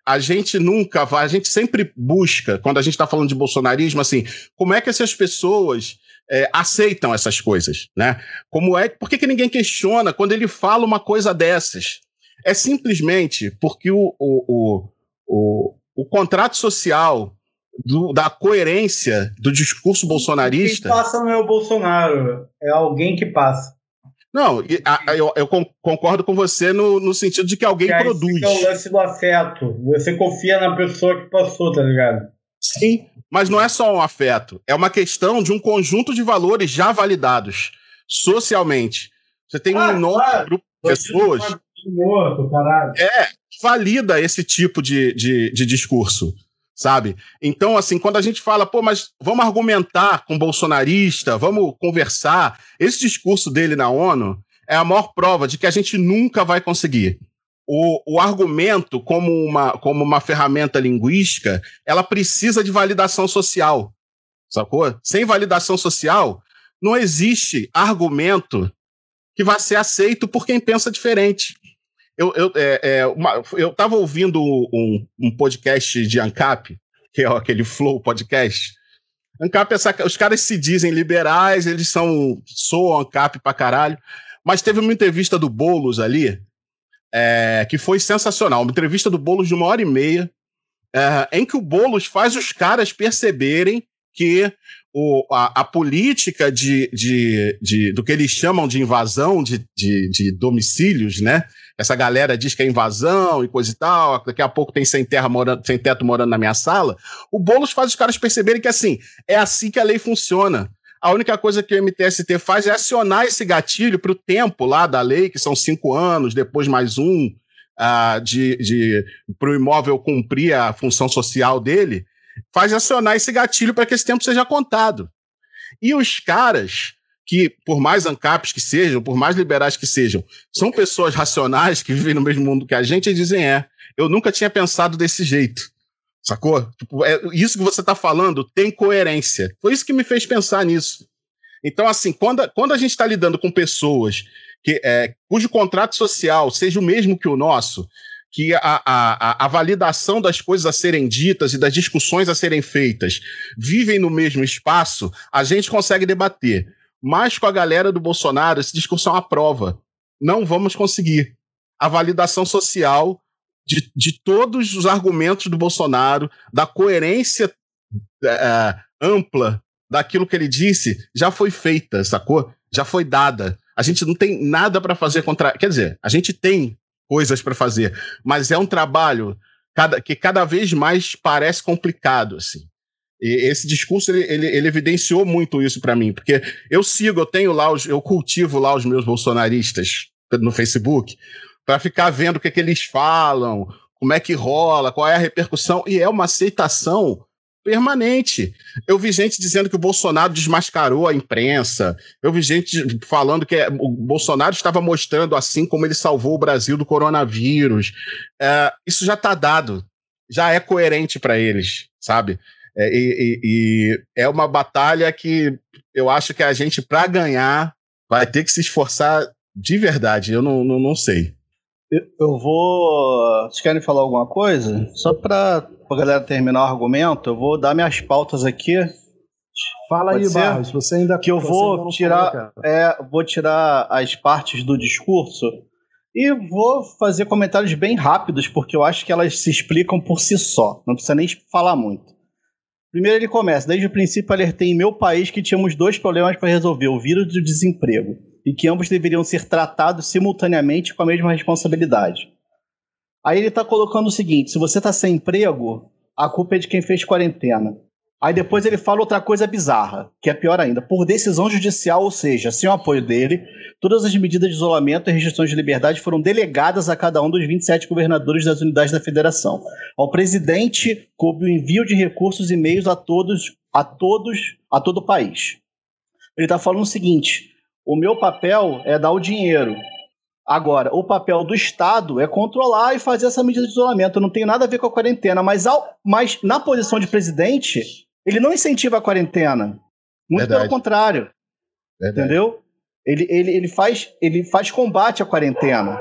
a gente nunca vai, a gente sempre busca, quando a gente está falando de bolsonarismo, assim, como é que essas pessoas é, aceitam essas coisas, né? Como é, por que, que ninguém questiona quando ele fala uma coisa dessas? É simplesmente porque o, o, o, o, o contrato social do, da coerência do discurso bolsonarista. Quem passa não é o Bolsonaro, é alguém que passa. Não, eu, eu, concordo com você no, no sentido de que alguém que produz. É o lance do afeto. Você confia na pessoa que passou, tá ligado? Sim, mas não é só um afeto. É uma questão de um conjunto de valores já validados socialmente. Você tem ah, um enorme claro. grupo de pessoas. Morto. É, valida esse tipo de, de, de discurso sabe? Então, assim, quando a gente fala, pô, mas vamos argumentar com bolsonarista, vamos conversar, esse discurso dele na ONU é a maior prova de que a gente nunca vai conseguir. O, o argumento, como uma, como uma ferramenta linguística, ela precisa de validação social, sacou? Sem validação social, não existe argumento que vá ser aceito por quem pensa diferente. Eu, eu, é, é, uma, eu tava ouvindo um, um podcast de ANCAP, que é aquele Flow Podcast. ANCAP, essa, os caras se dizem liberais, eles são soam ANCAP pra caralho. Mas teve uma entrevista do Boulos ali, é, que foi sensacional. Uma entrevista do Boulos de uma hora e meia, é, em que o Boulos faz os caras perceberem que o, a, a, política de, de, de, do que eles chamam de invasão de, de, de, domicílios, né? Essa galera diz que é invasão e coisa e tal, daqui a pouco tem sem terra morando, sem teto morando na minha sala. O Boulos faz os caras perceberem que assim, é assim que a lei funciona. A única coisa que o MTST faz é acionar esse gatilho para o tempo lá da lei, que são cinco anos, depois mais um, uh, de, de para o imóvel cumprir a função social dele, faz acionar esse gatilho para que esse tempo seja contado. E os caras que, por mais ANCAPs que sejam, por mais liberais que sejam, são pessoas racionais que vivem no mesmo mundo que a gente e dizem: é, eu nunca tinha pensado desse jeito. Sacou? Tipo, é, isso que você está falando tem coerência. Foi isso que me fez pensar nisso. Então, assim, quando, quando a gente está lidando com pessoas que, é, cujo contrato social seja o mesmo que o nosso, que a, a, a, validação das coisas a serem ditas e das discussões a serem feitas vivem no mesmo espaço, a gente consegue debater. Mas com a galera do Bolsonaro, essa discussão é uma prova. Não vamos conseguir. A validação social de, de todos os argumentos do Bolsonaro, da coerência é, ampla daquilo que ele disse, já foi feita, sacou? Já foi dada. A gente não tem nada para fazer contra. Quer dizer, a gente tem coisas para fazer, mas é um trabalho cada, que cada vez mais parece complicado, assim. Esse discurso ele, ele, ele evidenciou muito isso para mim, porque eu sigo, eu tenho lá, os, eu cultivo lá os meus bolsonaristas no Facebook para ficar vendo o que, é que eles falam, como é que rola, qual é a repercussão, e é uma aceitação permanente. Eu vi gente dizendo que o Bolsonaro desmascarou a imprensa. Eu vi gente falando que o Bolsonaro estava mostrando assim como ele salvou o Brasil do coronavírus. É, isso já está dado, já é coerente para eles, sabe? É, e, e, e é uma batalha que eu acho que a gente, para ganhar, vai ter que se esforçar de verdade. Eu não, não, não sei. Eu vou. Vocês querem falar alguma coisa? Só para a galera terminar o argumento, eu vou dar minhas pautas aqui. Fala Pode aí, ser? Barros. Você ainda que eu vou tirar, falou, é, vou tirar as partes do discurso e vou fazer comentários bem rápidos porque eu acho que elas se explicam por si só. Não precisa nem falar muito. Primeiro ele começa. Desde o princípio alertei em meu país que tínhamos dois problemas para resolver: o vírus e o desemprego e que ambos deveriam ser tratados simultaneamente com a mesma responsabilidade. Aí ele está colocando o seguinte: se você está sem emprego, a culpa é de quem fez quarentena. Aí depois ele fala outra coisa bizarra, que é pior ainda. Por decisão judicial, ou seja, sem o apoio dele, todas as medidas de isolamento e restrições de liberdade foram delegadas a cada um dos 27 governadores das unidades da federação. Ao presidente coube o envio de recursos e meios a todos, a todos, a todo o país. Ele está falando o seguinte: o meu papel é dar o dinheiro. Agora, o papel do Estado é controlar e fazer essa medida de isolamento. Não tem nada a ver com a quarentena, mas, ao, mas na posição de presidente, ele não incentiva a quarentena. Muito Verdade. pelo contrário. Verdade. Entendeu? Ele, ele, ele, faz, ele faz combate à quarentena.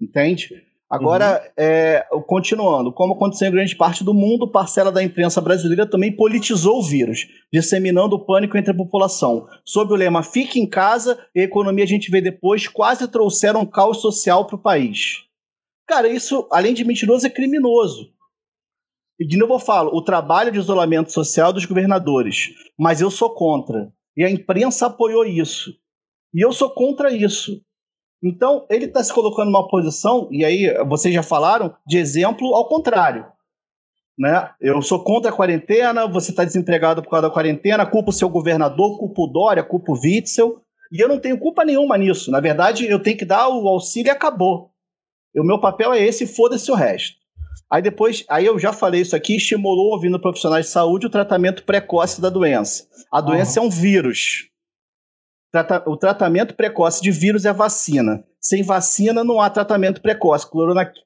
Entende? Agora, uhum. é, continuando, como aconteceu em grande parte do mundo, parcela da imprensa brasileira também politizou o vírus, disseminando o pânico entre a população. Sob o lema Fique em casa e a economia a gente vê depois, quase trouxeram um caos social para o país. Cara, isso, além de mentiroso, é criminoso. E de novo eu falo, o trabalho de isolamento social dos governadores, mas eu sou contra. E a imprensa apoiou isso. E eu sou contra isso. Então, ele está se colocando numa posição, e aí vocês já falaram, de exemplo ao contrário. Né? Eu sou contra a quarentena, você está desempregado por causa da quarentena, culpa o seu governador, culpa o Dória, culpa o Witzel, e eu não tenho culpa nenhuma nisso. Na verdade, eu tenho que dar o auxílio e acabou. O meu papel é esse, foda-se o resto. Aí depois, aí eu já falei isso aqui, estimulou ouvindo profissionais de saúde o tratamento precoce da doença. A doença uhum. é um vírus. Trata o tratamento precoce de vírus é a vacina. Sem vacina não há tratamento precoce.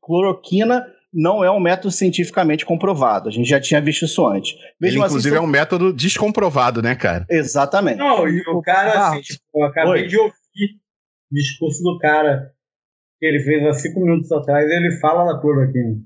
Cloroquina não é um método cientificamente comprovado. A gente já tinha visto isso antes. Mesmo Ele, assim, inclusive, é um método descomprovado, né, cara? Exatamente. Não, e o cara, assim, tipo, eu acabei Oi. de ouvir o discurso do cara que ele fez há cinco minutos atrás, ele fala da cloroquina.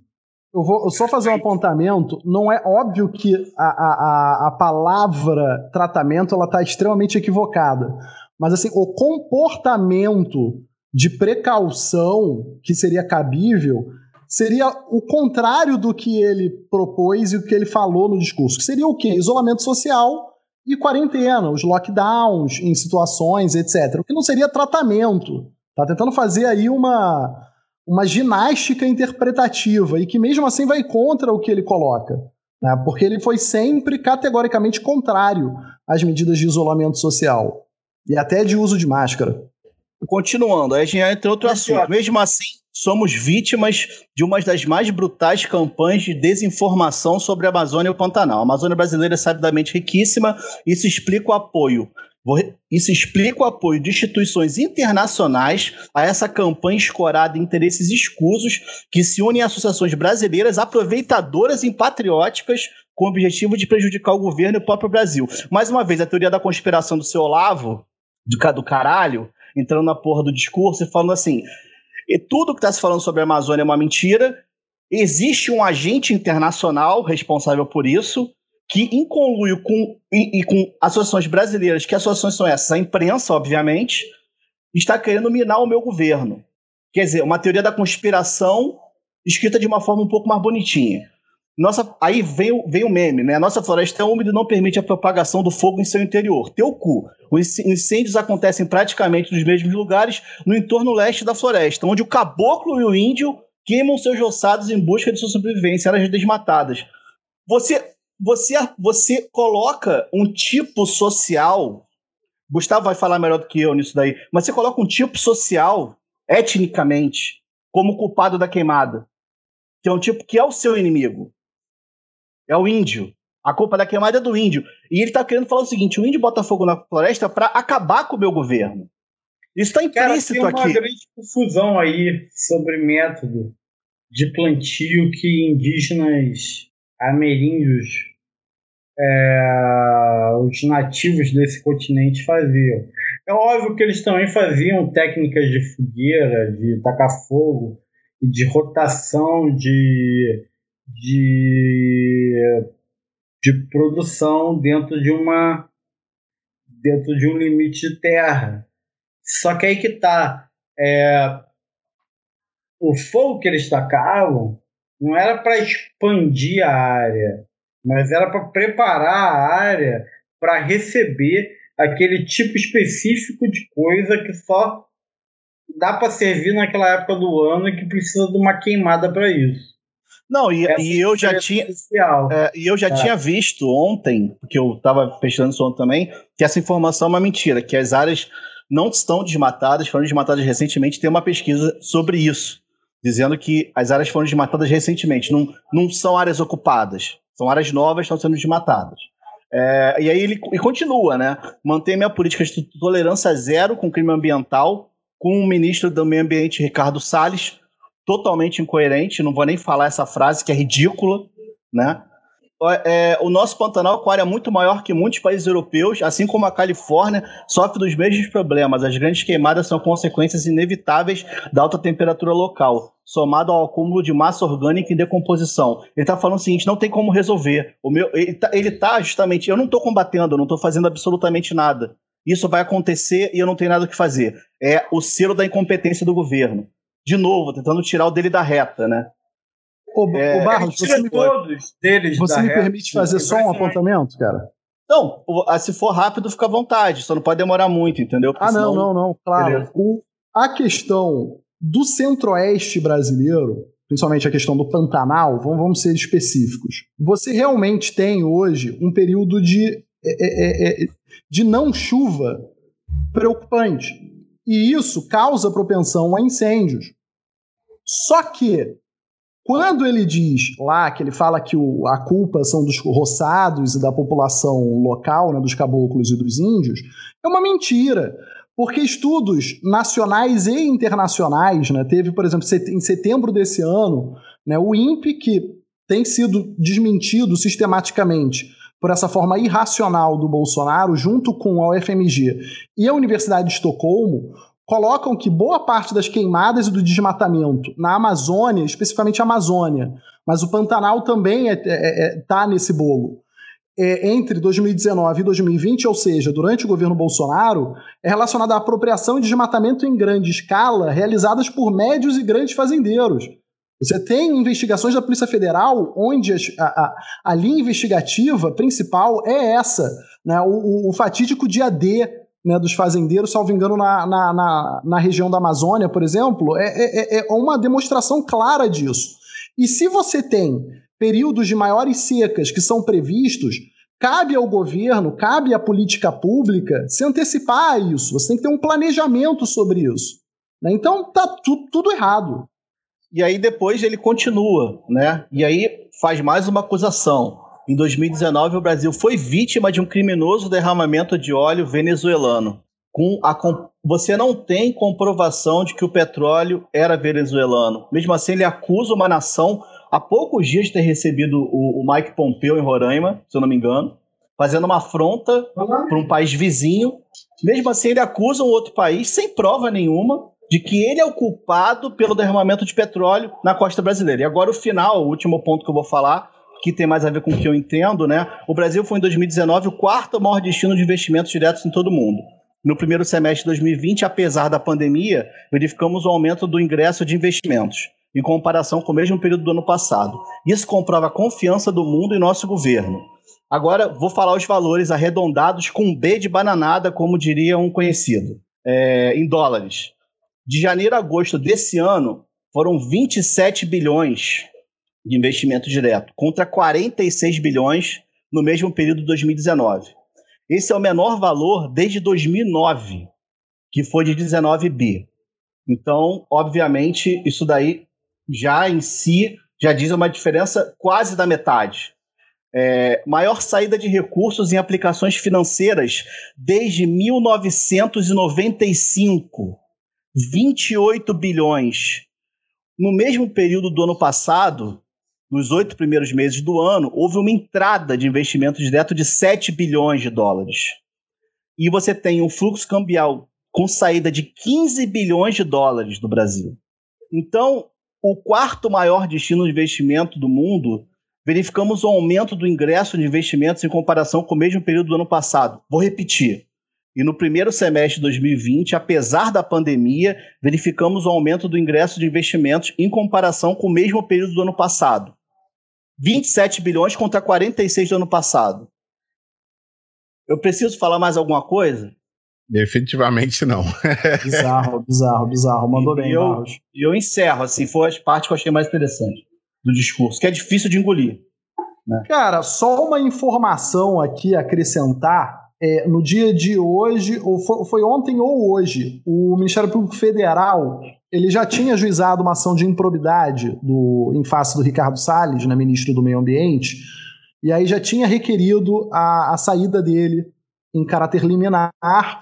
Eu vou só fazer um apontamento. Não é óbvio que a, a, a palavra tratamento ela está extremamente equivocada. Mas assim, o comportamento de precaução que seria cabível seria o contrário do que ele propôs e o que ele falou no discurso. Que seria o quê? Isolamento social e quarentena, os lockdowns em situações, etc. O que não seria tratamento. Tá tentando fazer aí uma, uma ginástica interpretativa e que mesmo assim vai contra o que ele coloca. Né? Porque ele foi sempre categoricamente contrário às medidas de isolamento social e até de uso de máscara. Continuando, aí a gente entra em outro assunto. Mesmo assim, somos vítimas de uma das mais brutais campanhas de desinformação sobre a Amazônia e o Pantanal. A Amazônia brasileira é sabidamente riquíssima, isso explica o apoio. Isso explica o apoio de instituições internacionais a essa campanha escorada em interesses escusos que se unem a associações brasileiras aproveitadoras e patrióticas com o objetivo de prejudicar o governo e o próprio Brasil. Mais uma vez, a teoria da conspiração do seu Olavo, do caralho, entrando na porra do discurso e falando assim: e tudo que está se falando sobre a Amazônia é uma mentira. Existe um agente internacional responsável por isso, que em conluio com, e, e, com associações brasileiras, que associações são essas? A imprensa, obviamente, está querendo minar o meu governo. Quer dizer, uma teoria da conspiração escrita de uma forma um pouco mais bonitinha. Nossa, aí vem, vem o meme, né? A nossa floresta é úmida e não permite a propagação do fogo em seu interior. Teu cu. Os incêndios acontecem praticamente nos mesmos lugares no entorno leste da floresta, onde o caboclo e o índio queimam seus roçados em busca de sua sobrevivência, áreas desmatadas. Você, você, você coloca um tipo social. Gustavo vai falar melhor do que eu nisso daí, mas você coloca um tipo social, etnicamente, como culpado da queimada. Que é um tipo que é o seu inimigo é o índio. A culpa da queimada é do índio. E ele tá querendo falar o seguinte: o índio bota fogo na floresta para acabar com o meu governo. Isso está implícito Cara, tem uma aqui. grande confusão aí sobre método de plantio que indígenas ameríndios, é, os nativos desse continente faziam. É óbvio que eles também faziam técnicas de fogueira, de tacar fogo, de rotação de de, de produção dentro de uma dentro de um limite de terra. Só que aí que tá é, o fogo que eles tacavam não era para expandir a área, mas era para preparar a área para receber aquele tipo específico de coisa que só dá para servir naquela época do ano e que precisa de uma queimada para isso. Não, e, e eu já tinha. É, e eu já é. tinha visto ontem, porque eu estava pesquisando isso ontem também, que essa informação é uma mentira, que as áreas não estão desmatadas, foram desmatadas recentemente. Tem uma pesquisa sobre isso, dizendo que as áreas foram desmatadas recentemente, não, não são áreas ocupadas, são áreas novas estão sendo desmatadas. É, e aí ele e continua, né? Mantém minha política de tolerância zero com crime ambiental, com o ministro do Meio Ambiente, Ricardo Salles, totalmente incoerente, não vou nem falar essa frase que é ridícula, né? É, o nosso Pantanal Aquário é muito maior que muitos países europeus, assim como a Califórnia sofre dos mesmos problemas. As grandes queimadas são consequências inevitáveis da alta temperatura local, somado ao acúmulo de massa orgânica em decomposição. Ele está falando o seguinte: não tem como resolver. O meu, ele está tá justamente. Eu não estou combatendo, não estou fazendo absolutamente nada. Isso vai acontecer e eu não tenho nada o que fazer. É o selo da incompetência do governo de novo, tentando tirar o dele da reta, né? Ô, é, Barros, você, me, todos deles você me reta, permite fazer só um apontamento, cara? Não, se for rápido, fica à vontade, só não pode demorar muito, entendeu? Porque ah, não, senão... não, não, claro. O, a questão do centro-oeste brasileiro, principalmente a questão do Pantanal, vamos, vamos ser específicos. Você realmente tem hoje um período de, é, é, é, de não chuva preocupante. E isso causa propensão a incêndios. Só que, quando ele diz lá, que ele fala que o, a culpa são dos roçados e da população local, né, dos caboclos e dos índios, é uma mentira. Porque estudos nacionais e internacionais, né, teve, por exemplo, em setembro desse ano, né, o INPE, que tem sido desmentido sistematicamente por essa forma irracional do Bolsonaro, junto com a UFMG e a Universidade de Estocolmo, colocam que boa parte das queimadas e do desmatamento na Amazônia, especificamente a Amazônia, mas o Pantanal também está é, é, é, tá nesse bolo, é, entre 2019 e 2020, ou seja, durante o governo Bolsonaro, é relacionada à apropriação e desmatamento em grande escala realizadas por médios e grandes fazendeiros. Você tem investigações da Polícia Federal onde a, a, a linha investigativa principal é essa, né? o, o, o fatídico dia D né, dos fazendeiros, salvo engano, na, na, na, na, região da Amazônia, por exemplo, é, é, é, é uma demonstração clara disso. E se você tem períodos de maiores secas que são previstos, cabe ao governo, cabe à política pública se antecipar a isso. Você tem que ter um planejamento sobre isso. Né? Então tá tu, tudo errado. E aí depois ele continua, né? E aí faz mais uma acusação. Em 2019, o Brasil foi vítima de um criminoso derramamento de óleo venezuelano. Com a, você não tem comprovação de que o petróleo era venezuelano. Mesmo assim, ele acusa uma nação há poucos dias de ter recebido o, o Mike Pompeo em Roraima, se eu não me engano, fazendo uma afronta para um país vizinho. Mesmo assim, ele acusa um outro país sem prova nenhuma de que ele é o culpado pelo derramamento de petróleo na costa brasileira. E agora o final, o último ponto que eu vou falar, que tem mais a ver com o que eu entendo, né? O Brasil foi em 2019 o quarto maior destino de investimentos diretos em todo o mundo. No primeiro semestre de 2020, apesar da pandemia, verificamos o um aumento do ingresso de investimentos, em comparação com o mesmo período do ano passado. Isso comprova a confiança do mundo em nosso governo. Agora, vou falar os valores arredondados com B de bananada, como diria um conhecido, é, em dólares. De janeiro a agosto desse ano, foram 27 bilhões de investimento direto, contra 46 bilhões no mesmo período de 2019. Esse é o menor valor desde 2009, que foi de 19 bi. Então, obviamente, isso daí já em si já diz uma diferença quase da metade. É, maior saída de recursos em aplicações financeiras desde 1995. 28 bilhões. No mesmo período do ano passado, nos oito primeiros meses do ano, houve uma entrada de investimento direto de 7 bilhões de dólares. E você tem um fluxo cambial com saída de 15 bilhões de dólares do Brasil. Então, o quarto maior destino de investimento do mundo, verificamos um aumento do ingresso de investimentos em comparação com o mesmo período do ano passado. Vou repetir. E no primeiro semestre de 2020, apesar da pandemia, verificamos um aumento do ingresso de investimentos em comparação com o mesmo período do ano passado. 27 bilhões contra 46 do ano passado. Eu preciso falar mais alguma coisa? Definitivamente não. (laughs) bizarro, bizarro, bizarro. Mandou e bem, eu, E eu encerro, assim, foi as partes que eu achei mais interessantes do discurso, que é difícil de engolir. Né? Cara, só uma informação aqui a acrescentar. É, no dia de hoje, ou foi, foi ontem ou hoje, o Ministério Público Federal ele já tinha ajuizado uma ação de improbidade do, em face do Ricardo Salles, né, ministro do Meio Ambiente, e aí já tinha requerido a, a saída dele em caráter liminar,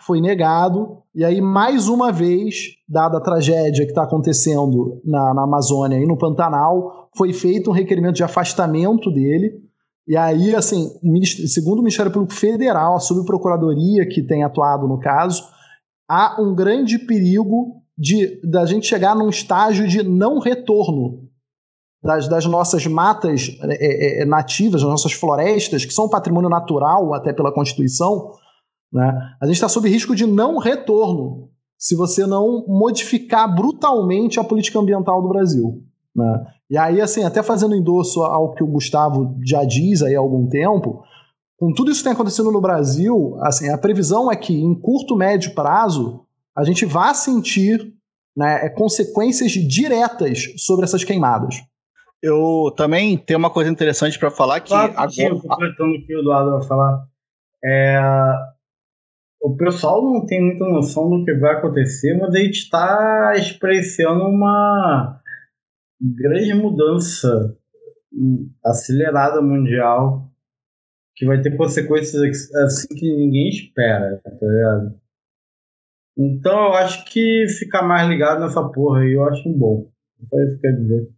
foi negado, e aí, mais uma vez, dada a tragédia que está acontecendo na, na Amazônia e no Pantanal, foi feito um requerimento de afastamento dele, e aí, assim, segundo o Ministério Público Federal, a subprocuradoria que tem atuado no caso, há um grande perigo de da gente chegar num estágio de não retorno das, das nossas matas é, é, é, nativas, das nossas florestas, que são patrimônio natural até pela Constituição, né? a gente está sob risco de não retorno se você não modificar brutalmente a política ambiental do Brasil. Né? E aí, assim, até fazendo endosso ao que o Gustavo já diz aí há algum tempo, com tudo isso que tem acontecendo no Brasil, assim, a previsão é que em curto, médio prazo, a gente vá sentir né, é, consequências diretas sobre essas queimadas. Eu também tenho uma coisa interessante para falar que claro, agora completando o que o Eduardo vai falar, é, o pessoal não tem muita noção do que vai acontecer, mas a gente está expressando uma grande mudança acelerada mundial que vai ter consequências assim que ninguém espera, tá ligado? Então eu acho que ficar mais ligado nessa porra aí eu acho bom. Só isso quer dizer.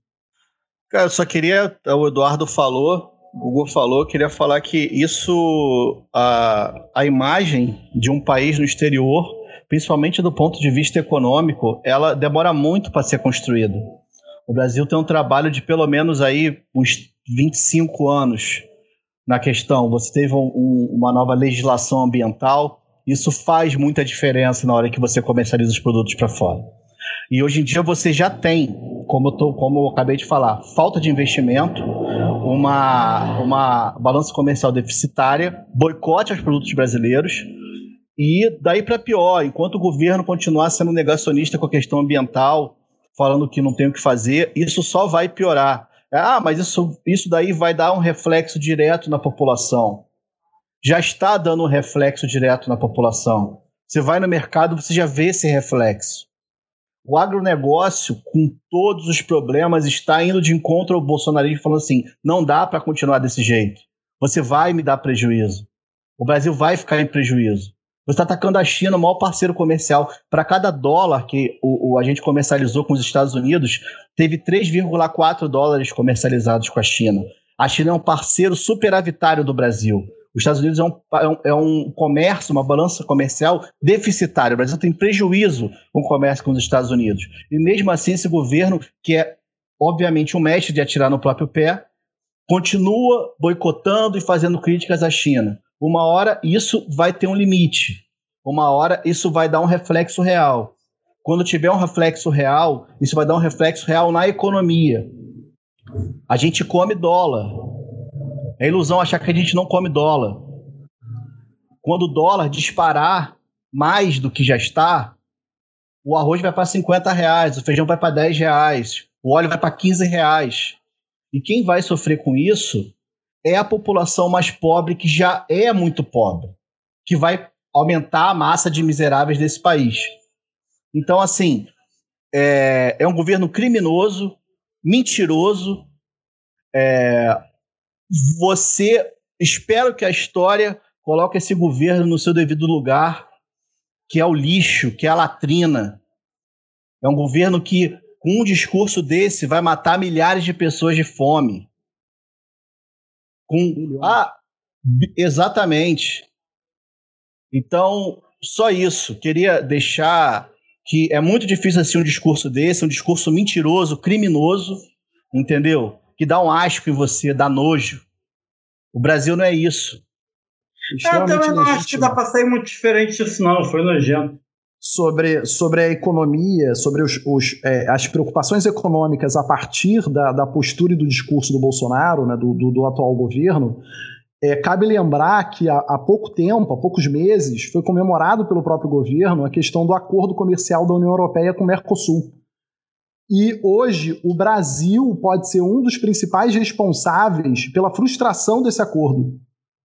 Cara, eu só queria. O Eduardo falou, o Google falou, queria falar que isso. A, a imagem de um país no exterior, principalmente do ponto de vista econômico, ela demora muito para ser construída. O Brasil tem um trabalho de pelo menos aí uns 25 anos na questão. Você teve um, um, uma nova legislação ambiental isso faz muita diferença na hora que você comercializa os produtos para fora. E hoje em dia você já tem, como eu, tô, como eu acabei de falar, falta de investimento, uma, uma balança comercial deficitária, boicote aos produtos brasileiros. E daí para pior, enquanto o governo continuar sendo negacionista com a questão ambiental, falando que não tem o que fazer, isso só vai piorar. Ah, mas isso, isso daí vai dar um reflexo direto na população. Já está dando um reflexo direto na população. Você vai no mercado, você já vê esse reflexo. O agronegócio, com todos os problemas, está indo de encontro ao bolsonarismo, falando assim: não dá para continuar desse jeito. Você vai me dar prejuízo. O Brasil vai ficar em prejuízo. Você está atacando a China, o maior parceiro comercial. Para cada dólar que o, o, a gente comercializou com os Estados Unidos, teve 3,4 dólares comercializados com a China. A China é um parceiro superavitário do Brasil. Os Estados Unidos é um, é um, é um comércio, uma balança comercial deficitária. O Brasil tem prejuízo com o comércio com os Estados Unidos. E mesmo assim, esse governo, que é obviamente um mestre de atirar no próprio pé, continua boicotando e fazendo críticas à China. Uma hora isso vai ter um limite. Uma hora isso vai dar um reflexo real. Quando tiver um reflexo real, isso vai dar um reflexo real na economia. A gente come dólar. É ilusão achar que a gente não come dólar. Quando o dólar disparar mais do que já está, o arroz vai para 50 reais, o feijão vai para 10 reais, o óleo vai para 15 reais. E quem vai sofrer com isso é a população mais pobre, que já é muito pobre, que vai aumentar a massa de miseráveis desse país. Então, assim, é, é um governo criminoso, mentiroso, é, você espero que a história coloque esse governo no seu devido lugar, que é o lixo, que é a latrina. É um governo que, com um discurso desse, vai matar milhares de pessoas de fome. Com ah, exatamente. Então, só isso. Queria deixar que é muito difícil assim um discurso desse, um discurso mentiroso, criminoso, entendeu? Que dá um asco em você, dá nojo. O Brasil não é isso. É, eu também não acho que dá para sair muito diferente disso, não. Foi nojento. Sobre, sobre a economia, sobre os, os é, as preocupações econômicas a partir da, da postura e do discurso do Bolsonaro, né, do, do, do atual governo, é, cabe lembrar que há, há, pouco tempo, há poucos meses, foi comemorado pelo próprio governo a questão do acordo comercial da União Europeia com o Mercosul. E hoje o Brasil pode ser um dos principais responsáveis pela frustração desse acordo,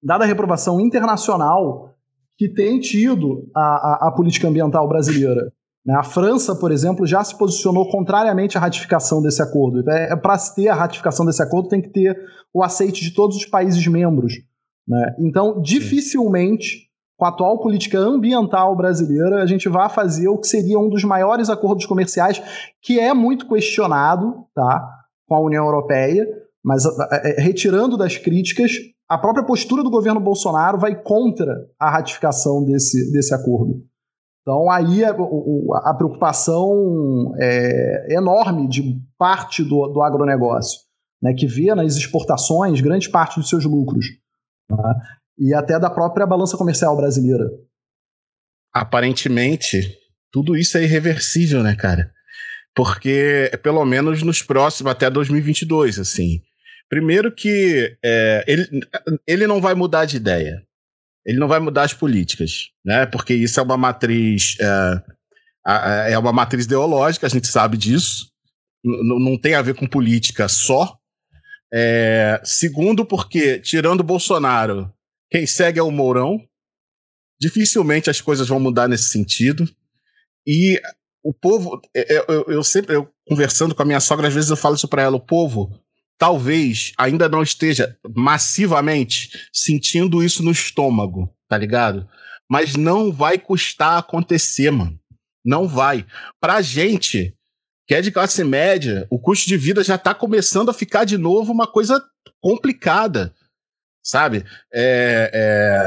dada a reprovação internacional que tem tido a, a, a política ambiental brasileira. Né? A França, por exemplo, já se posicionou contrariamente à ratificação desse acordo. É, é Para se ter a ratificação desse acordo, tem que ter o aceite de todos os países membros. Né? Então, dificilmente com a atual política ambiental brasileira, a gente vai fazer o que seria um dos maiores acordos comerciais, que é muito questionado tá, com a União Europeia, mas é, é, retirando das críticas, a própria postura do governo Bolsonaro vai contra a ratificação desse, desse acordo. Então, aí a, a preocupação é enorme de parte do, do agronegócio, né, que vê nas exportações grande parte dos seus lucros. Tá? E até da própria balança comercial brasileira. Aparentemente, tudo isso é irreversível, né, cara? Porque, pelo menos nos próximos, até 2022, assim. Primeiro que é, ele, ele não vai mudar de ideia. Ele não vai mudar as políticas, né? Porque isso é uma matriz é, é uma matriz ideológica, a gente sabe disso. N não tem a ver com política só. É, segundo, porque, tirando Bolsonaro, quem segue é o Mourão. Dificilmente as coisas vão mudar nesse sentido. E o povo, eu, é, é, eu, eu sempre, eu, conversando com a minha sogra, às vezes eu falo isso para ela: o povo talvez ainda não esteja massivamente sentindo isso no estômago, tá ligado? Mas não vai custar acontecer, mano. Não vai. Pra gente, que é de classe média, o custo de vida já tá começando a ficar de novo uma coisa complicada sabe? É,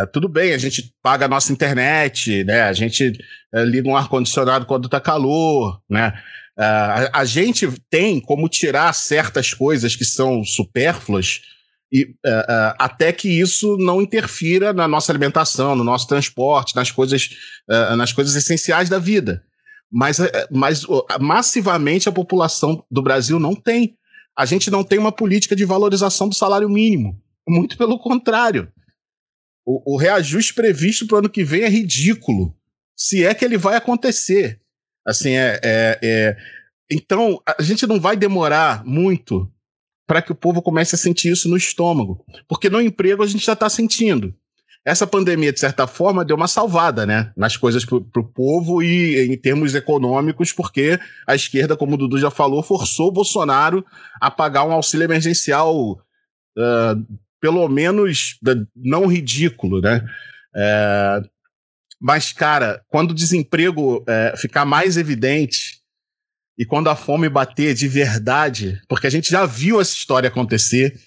é, tudo bem, a gente paga a nossa internet, né? A gente é, liga um ar-condicionado quando tá calor, né? É, a, a, gente tem como tirar certas coisas que são supérfluas e é, é, até que isso não interfira na nossa alimentação, no nosso transporte, nas coisas, nas coisas essenciais da vida. Mas, mas massivamente a população do Brasil não tem. A gente não tem uma política de valorização do salário mínimo. Muito pelo contrário. O, o reajuste previsto para o ano que vem é ridículo. Se é que ele vai acontecer. Assim, é, é, é... Então, a gente não vai demorar muito para que o povo comece a sentir isso no estômago. Porque no emprego a gente já está sentindo. Essa pandemia, de certa forma, deu uma salvada né, nas coisas para o povo e em termos econômicos, porque a esquerda, como o Dudu já falou, forçou o Bolsonaro a pagar um auxílio emergencial, uh, pelo menos não ridículo, né? É, mas, cara, quando o desemprego é, ficar mais evidente e quando a fome bater de verdade, porque a gente já viu essa história acontecer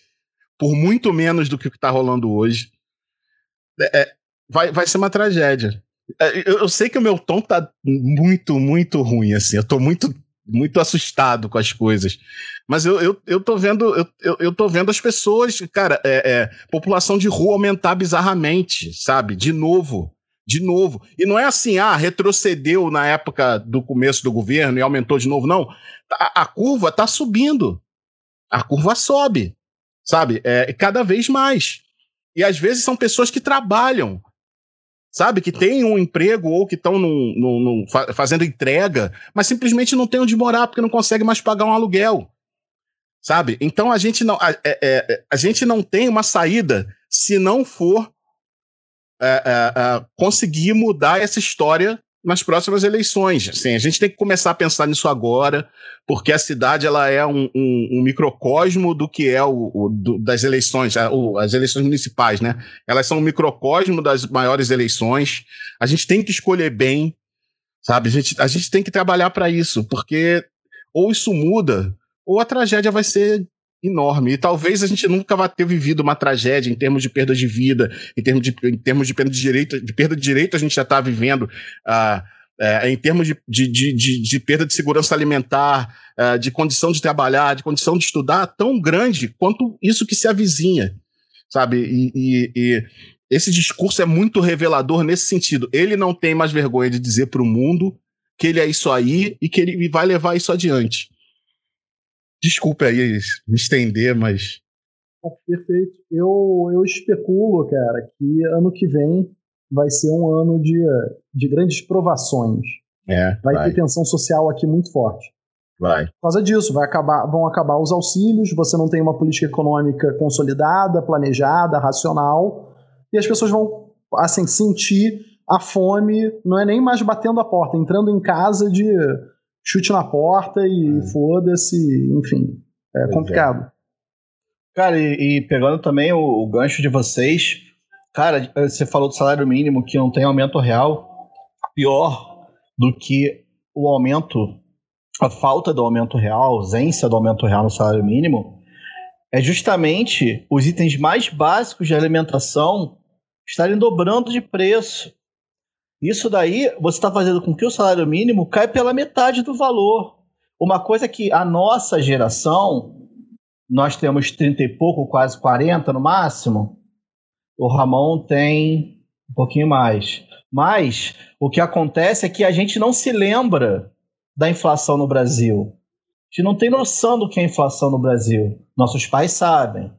por muito menos do que está rolando hoje, é, é, vai, vai ser uma tragédia. É, eu, eu, sei que o meu tom tá muito, muito ruim, assim. Eu tô muito, muito assustado com as coisas. Mas eu, eu, eu tô vendo, eu, eu, tô vendo as pessoas, cara, é, é, população de rua aumentar bizarramente, sabe? De novo de novo. E não é assim, ah, retrocedeu na época do começo do governo e aumentou de novo, não. A, a curva está subindo. A curva sobe, sabe? É, cada vez mais. E às vezes são pessoas que trabalham, sabe? Que têm um emprego ou que estão fazendo entrega, mas simplesmente não têm onde morar porque não consegue mais pagar um aluguel. Sabe? Então a gente não, a, é, é, a gente não tem uma saída se não for é, é, é, conseguir mudar essa história nas próximas eleições. Assim, a gente tem que começar a pensar nisso agora, porque a cidade ela é um, um, um microcosmo do que é o, o do, das eleições, a, o, as eleições municipais, né? Elas são um microcosmo das maiores eleições. A gente tem que escolher bem, sabe? A gente, a gente tem que trabalhar para isso, porque ou isso muda, ou a tragédia vai ser enorme. E talvez a gente nunca vá ter vivido uma tragédia em termos de perda de vida, em termos de, em termos de perda de direito, de perda de direito a gente já está vivendo. Uh, é, em termos de, de, de, de, perda de segurança alimentar, uh, de condição de trabalhar, de condição de estudar, tão grande quanto isso que se avizinha, sabe? E, e, e esse discurso é muito revelador nesse sentido. Ele não tem mais vergonha de dizer para o mundo que ele é isso aí e que ele vai levar isso adiante. Desculpe aí me estender, mas. Perfeito. Eu, eu especulo, cara, que ano que vem vai ser um ano de, de grandes provações. É, vai, vai ter tensão social aqui muito forte. Vai. Por causa disso, vai acabar, vão acabar os auxílios, você não tem uma política econômica consolidada, planejada, racional, e as pessoas vão assim sentir a fome, não é nem mais batendo a porta, entrando em casa de chute na porta e é. foda-se, enfim, é é. complicado. Cara, e, e, pegando também o, o, gancho de vocês, cara, você falou do salário mínimo que não tem aumento real, pior do que o aumento, a falta do aumento real, a ausência do aumento real no salário mínimo, é justamente os itens mais básicos de alimentação estarem dobrando de preço. Isso daí você está fazendo com que o salário mínimo caia pela metade do valor. Uma coisa que a nossa geração, nós temos 30 e pouco, quase 40 no máximo, o Ramon tem um pouquinho mais. Mas o que acontece é que a gente não se lembra da inflação no Brasil. A gente não tem noção do que é inflação no Brasil. Nossos pais sabem.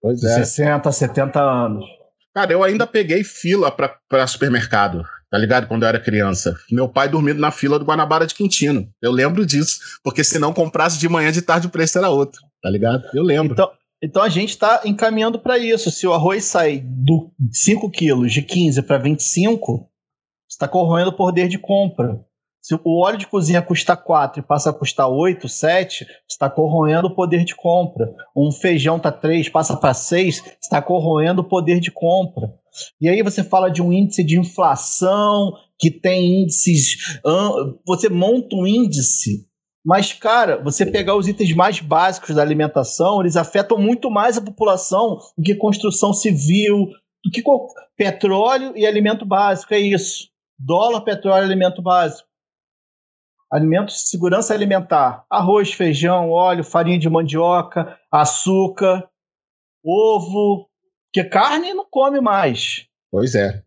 Pois é. 60, 70 anos. Cara, eu ainda peguei fila para supermercado tá ligado? Quando eu era criança. Meu pai dormindo na fila do Guanabara de Quintino. Eu lembro disso, porque se não comprasse de manhã, de tarde o preço era outro, tá ligado? Eu lembro. Então, então a gente está encaminhando para isso. Se o arroz sai do 5 quilos de 15 para 25, está corroendo o poder de compra. Se o óleo de cozinha custa 4 e passa a custar 8, 7, está corroendo o poder de compra. Um feijão está 3, passa para 6, está corroendo o poder de compra. E aí você fala de um índice de inflação que tem índices. Você monta um índice, mas, cara, você pegar os itens mais básicos da alimentação, eles afetam muito mais a população do que construção civil, do que petróleo e alimento básico. É isso. Dólar, petróleo, alimento básico. Alimentos de segurança alimentar: arroz, feijão, óleo, farinha de mandioca, açúcar, ovo, porque carne não come mais. Pois é.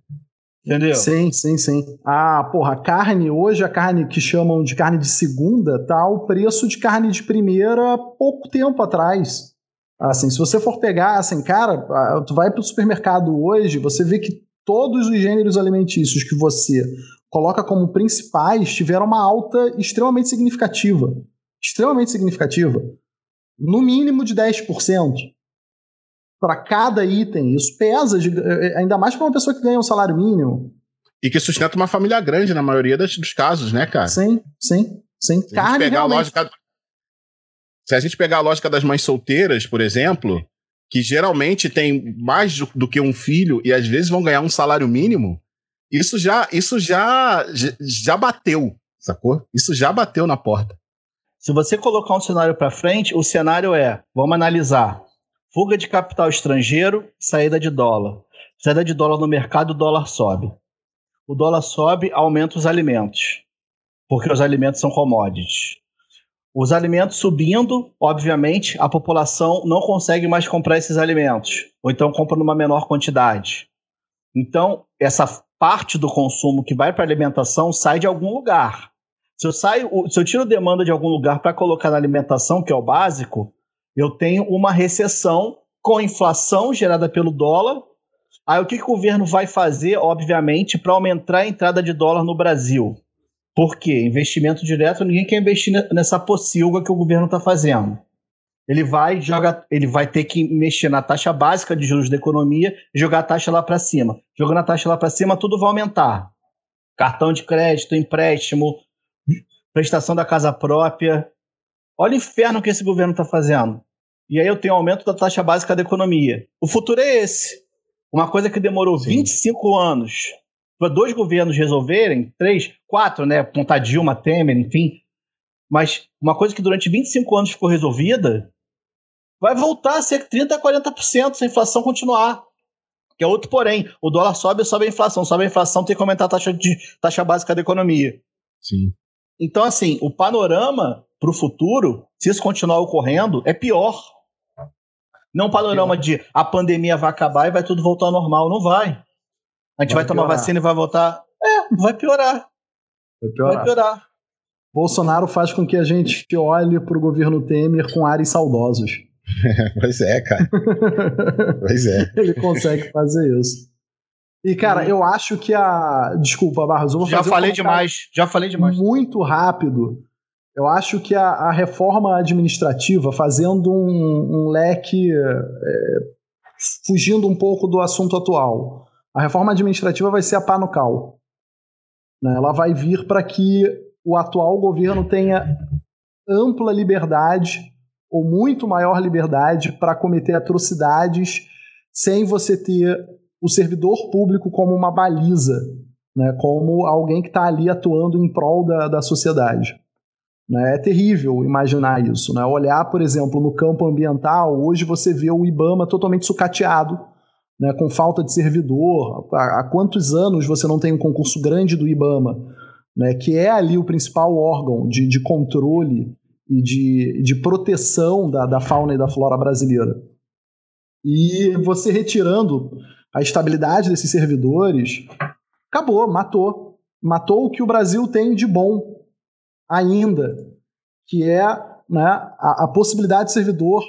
Entendeu? Sim, sim, sim. Ah, porra, carne, hoje a carne que chamam de carne de segunda tá o preço de carne de primeira pouco tempo atrás. Assim, se você for pegar, assim, cara, tu vai pro supermercado hoje, você vê que todos os gêneros alimentícios que você coloca como principais tiveram uma alta extremamente significativa. Extremamente significativa. No mínimo de 10% para cada item. Isso pesa, eh, ainda mais para uma pessoa que ganha um salário mínimo. E que sustenta uma família grande na maioria dos, dos casos, né, cara? Sim, sim, sim. Se Carne, a pegar realmente... a lógica, se a gente pegar a lógica das mães solteiras, por exemplo, que geralmente tem mais do, do que um filho e às vezes vão ganhar um salário mínimo, isso já, isso já, já bateu, sacou? Isso já bateu na porta. Se você colocar um cenário para frente, o cenário é, vamos analisar, Fuga de capital estrangeiro, saída de dólar. Saída de dólar no mercado, o dólar sobe. O dólar sobe, aumenta os alimentos, porque os alimentos são commodities. Os alimentos subindo, obviamente, a população não consegue mais comprar esses alimentos, ou então compra numa menor quantidade. Então, essa parte do consumo que vai para alimentação sai de algum lugar. Se eu, saio, se eu tiro demanda de algum lugar para colocar na alimentação, que é o básico, eu tenho uma recessão com inflação gerada pelo dólar. Aí o que, que o governo vai fazer, obviamente, para aumentar a entrada de dólar no Brasil? Por quê? Investimento direto, ninguém quer investir nessa pocilga que o governo está fazendo. Ele vai, joga, ele vai ter que mexer na taxa básica de juros da economia e jogar a taxa lá para cima. Jogando a taxa lá para cima, tudo vai aumentar. Cartão de crédito, empréstimo, prestação da casa própria. Olha o inferno que esse governo está fazendo. E aí eu tenho aumento da taxa básica da economia. O futuro é esse. Uma coisa que demorou Sim. 25 anos para dois governos resolverem, três, quatro, né? Ponta Dilma, Temer, enfim. Mas uma coisa que durante 25 anos ficou resolvida, vai voltar a ser 30% a 40% se a inflação continuar. Que é outro porém. O dólar sobe, sobe a inflação. Sobe a inflação, tem que aumentar a taxa, de, taxa básica da economia. Sim. Então, assim, o panorama para o futuro, se isso continuar ocorrendo, é pior. Não um panorama de a pandemia vai acabar e vai tudo voltar ao normal. Não vai. A gente vai, vai tomar vacina e vai voltar. É, vai piorar. Vai piorar. Vai piorar. Bolsonaro faz com que a gente olhe para o governo Temer com ares saudosos. (laughs) pois é, cara. (laughs) pois é. Ele consegue fazer isso. E, cara, eu acho que a. Desculpa, Barros, eu vou Já falei um demais. Já falei demais. Muito rápido eu acho que a, a reforma administrativa, fazendo um, um leque, é, fugindo um pouco do assunto atual, a reforma administrativa vai ser a pá no cal. Né? Ela vai vir para que o atual governo tenha ampla liberdade ou muito maior liberdade para cometer atrocidades sem você ter o servidor público como uma baliza, né? como alguém que está ali atuando em prol da, da sociedade. Né? É terrível imaginar isso. Né? Olhar, por exemplo, no campo ambiental, hoje você vê o IBAMA totalmente sucateado, né? com falta de servidor. Há, quantos anos você não tem um concurso grande do IBAMA, né? que é ali o principal órgão de, de controle e de, de proteção da, da fauna e da flora brasileira? E você retirando a estabilidade desses servidores, acabou, matou. Matou o que o Brasil tem de bom ainda, que é né, a, a possibilidade do servidor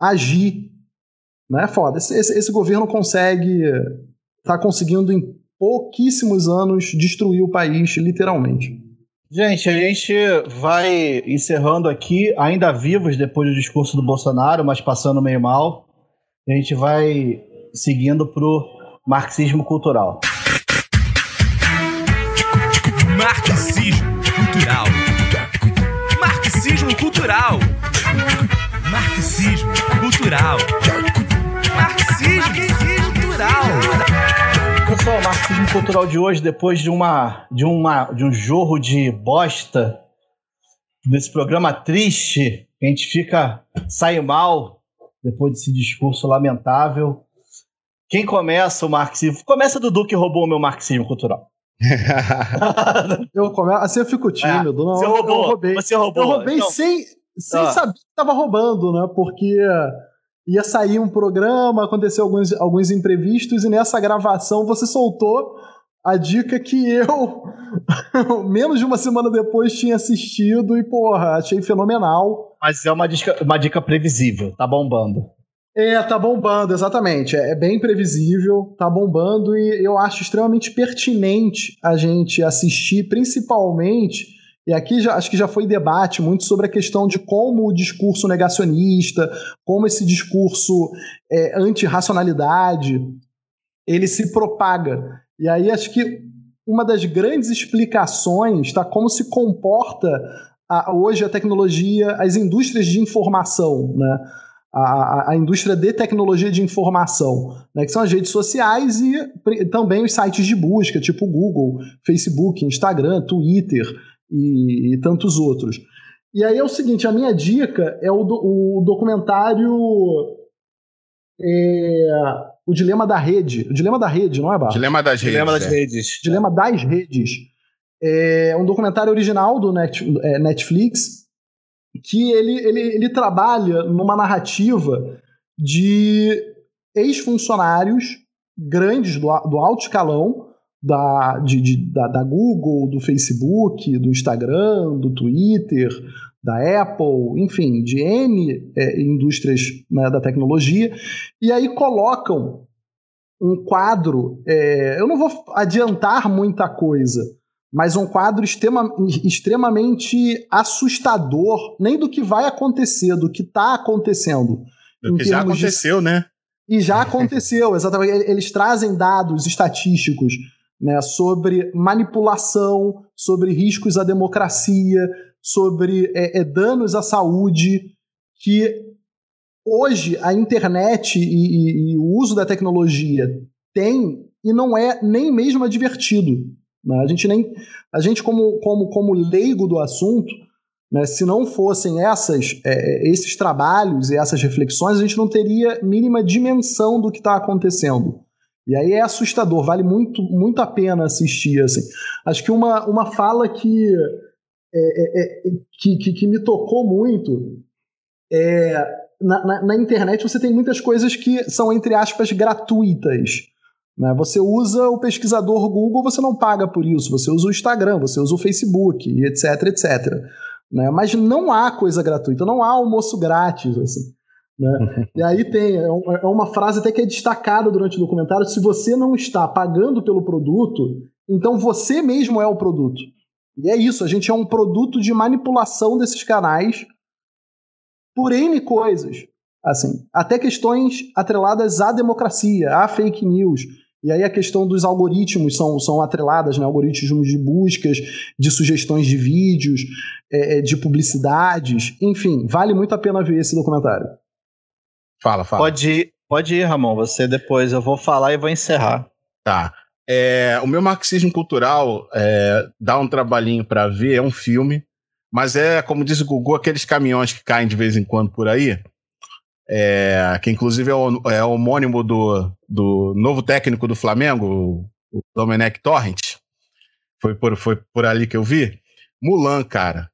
agir. Não é foda. Esse, esse, esse governo consegue, está conseguindo pouquíssimos anos destruir o país, literalmente. Gente, a gente vai encerrando aqui, ainda vivos depois do discurso do Bolsonaro, mas passando meio mal. A gente vai seguindo pro marxismo cultural. Marxismo cultural. Marxismo cultural. Marxismo cultural. Marxismo cultural. Pessoal, o marxismo cultural de hoje, depois de uma de uma de um jorro de bosta desse programa triste, a gente fica sai mal depois desse discurso lamentável. Quem começa o marxismo? Começa Dudu que roubou o meu marxismo cultural. (laughs) eu come... Assim eu fico tímido. É, não, você roubou. Eu roubei. Você roubou. Eu roubei então... sem, sem ah. saber que estava roubando, né? Porque ia sair um programa, aconteceu alguns, alguns imprevistos, e nessa gravação você soltou a dica que eu, (laughs) menos de uma semana depois, tinha assistido e, porra, achei fenomenal. Mas é uma dica, uma dica previsível, tá bombando. É, tá bombando, exatamente. É, é bem previsível, tá bombando e eu acho extremamente pertinente a gente assistir, principalmente. E aqui já, acho que já foi debate muito sobre a questão de como o discurso negacionista, como esse discurso é, anti-racionalidade, ele se propaga. E aí acho que uma das grandes explicações está como se comporta a, hoje a tecnologia, as indústrias de informação, né? A, a, indústria de tecnologia de informação, né, que são as redes sociais e também os sites de busca, tipo Google, Facebook, Instagram, Twitter e, e tantos outros. E aí é o seguinte, a minha dica é o, do, o documentário é, O Dilema da Rede. O Dilema da Rede, não é, Barra? Dilema das Redes. Dilema das é. redes. Dilema das Redes. É um documentário original do Net, é, Netflix que ele, ele, ele trabalha numa narrativa de ex-funcionários grandes do, do alto escalão da, de, de, da, da Google, do Facebook, do Instagram, do Twitter, da Apple, enfim, de N é, indústrias né, da tecnologia, e aí colocam um quadro. É, eu não vou adiantar muita coisa, mas um quadro extrema, extremamente assustador, nem do que vai acontecer, do que está acontecendo. O que já aconteceu, de... né? E já aconteceu, (laughs) exatamente. Eles trazem dados estatísticos né, sobre manipulação, sobre riscos à democracia, sobre é, é, danos à saúde, que hoje a internet e, e, e, o uso da tecnologia tem e não é nem mesmo advertido. Né? A gente nem, a gente como, como, como leigo do assunto, né, se não fossem essas, é, esses trabalhos e essas reflexões, a gente não teria mínima dimensão do que está acontecendo. E aí é assustador, vale muito, muito a pena assistir. Assim. Acho que uma, uma fala que, é, é, é que, que, que, me tocou muito é na, na, na, internet você tem muitas coisas que são, entre aspas, gratuitas. Né? Você usa o pesquisador Google, você não paga por isso. Você usa o Instagram, você usa o Facebook, etc, etc. Né? Mas não há coisa gratuita, não há almoço grátis. Assim. Né? e aí tem é, é uma frase até que é destacada durante o documentário: se você não está pagando pelo produto, então você mesmo é o produto. E é isso, a gente é um produto de manipulação desses canais por N coisas. Assim, até questões atreladas à democracia, à fake news. E aí a questão dos algoritmos são, são atreladas, né? Algoritmos de buscas, de sugestões de vídeos, é, de publicidades. Enfim, vale muito a pena ver esse documentário. Fala, fala. Pode ir, pode ir, Ramon. Você depois. Eu vou falar e vou encerrar. Tá. É, o meu marxismo cultural é, dá um trabalhinho para ver, é um filme, mas é, como diz o Gugu, aqueles caminhões que caem de vez em quando por aí. É, que inclusive é, o, é homônimo do, do novo técnico do Flamengo, o Domenech Torrent. Foi por, foi por ali que eu vi. Mulan, cara.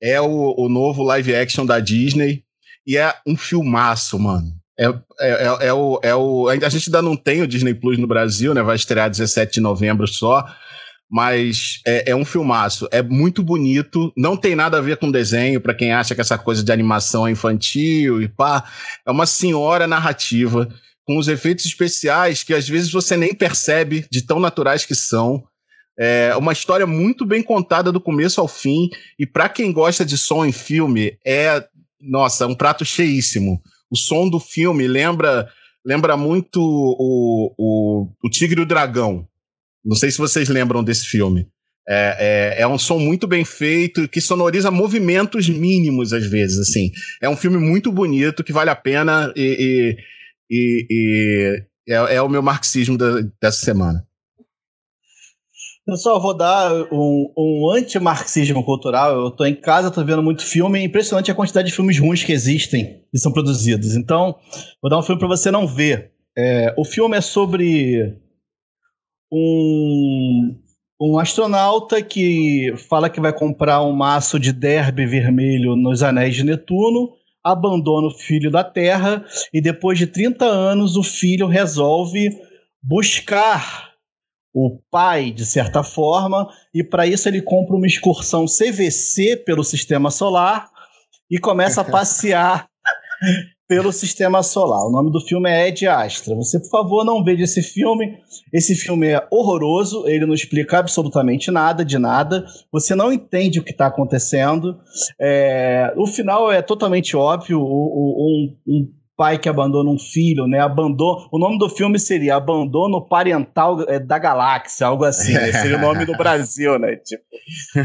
É o, o novo live action da Disney. E é um filmaço, mano. É, é, é, é, o, é o. A gente ainda não tem o Disney Plus no Brasil, né? Vai estrear 17 de novembro só. Mas é, é um filmaço. É muito bonito. Não tem nada a ver com desenho, para quem acha que essa coisa de animação é infantil e pá. É uma senhora narrativa com os efeitos especiais que às vezes você nem percebe de tão naturais que são. É uma história muito bem contada do começo ao fim. E para quem gosta de som em filme, é nossa, um prato cheíssimo. O som do filme lembra lembra muito o, o, o Tigre e o Dragão. Não sei se vocês lembram desse filme. É, é, é, um som muito bem feito, que sonoriza movimentos mínimos às vezes, assim. É um filme muito bonito, que vale a pena e, e, e, e é, é, o meu marxismo da, dessa semana. Eu só vou dar um, um anti-marxismo cultural. Eu tô em casa, tô vendo muito filme. É impressionante a quantidade de filmes ruins que existem e são produzidos. Então, vou dar um filme para você não ver. É, o filme é sobre um, um astronauta que fala que vai comprar um maço de derby vermelho nos anéis de Netuno, abandona o filho da Terra e depois de 30 anos o filho resolve buscar o pai, de certa forma, e para isso ele compra uma excursão CVC pelo sistema solar e começa a (laughs) passear (laughs) pelo sistema solar. O nome do filme é Ed Astra. Você, por favor, não veja esse filme. Esse filme é horroroso, ele não explica absolutamente nada de nada. Você não entende o que está acontecendo. É, o final é totalmente óbvio. O, o, um, um pai que abandona um filho, né? Abandono. O nome do filme seria Abandono Parental é, da Galáxia, algo assim. Né? Seria o nome do Brasil, né? Tipo,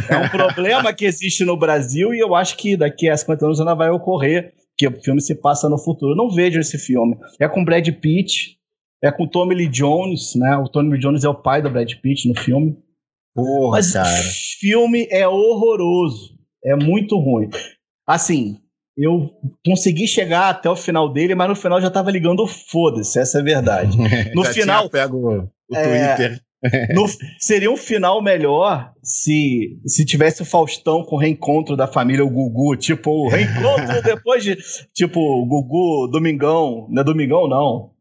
é um problema que existe no Brasil e eu acho que daqui a 50 anos ainda vai ocorrer, que o filme se passa no futuro. Eu não vejo esse filme. É com Brad Pitt, é com Tommy Lee Jones, né? O Tommy Lee Jones é o pai do Brad Pitt no filme. Porra, Mas cara. o filme é horroroso. É muito ruim. Assim, eu consegui chegar até o final dele, mas no final já tava ligando foda-se, essa é a verdade. (laughs) No final- pego o É, Twitter. No- (laughs) seria um final melhor se, se tivesse o Faustão com o reencontro da família o Gugu, tipo, o reencontro (laughs) depois de. Tipo, o Gugu, Domingão. Não é Domingão, não.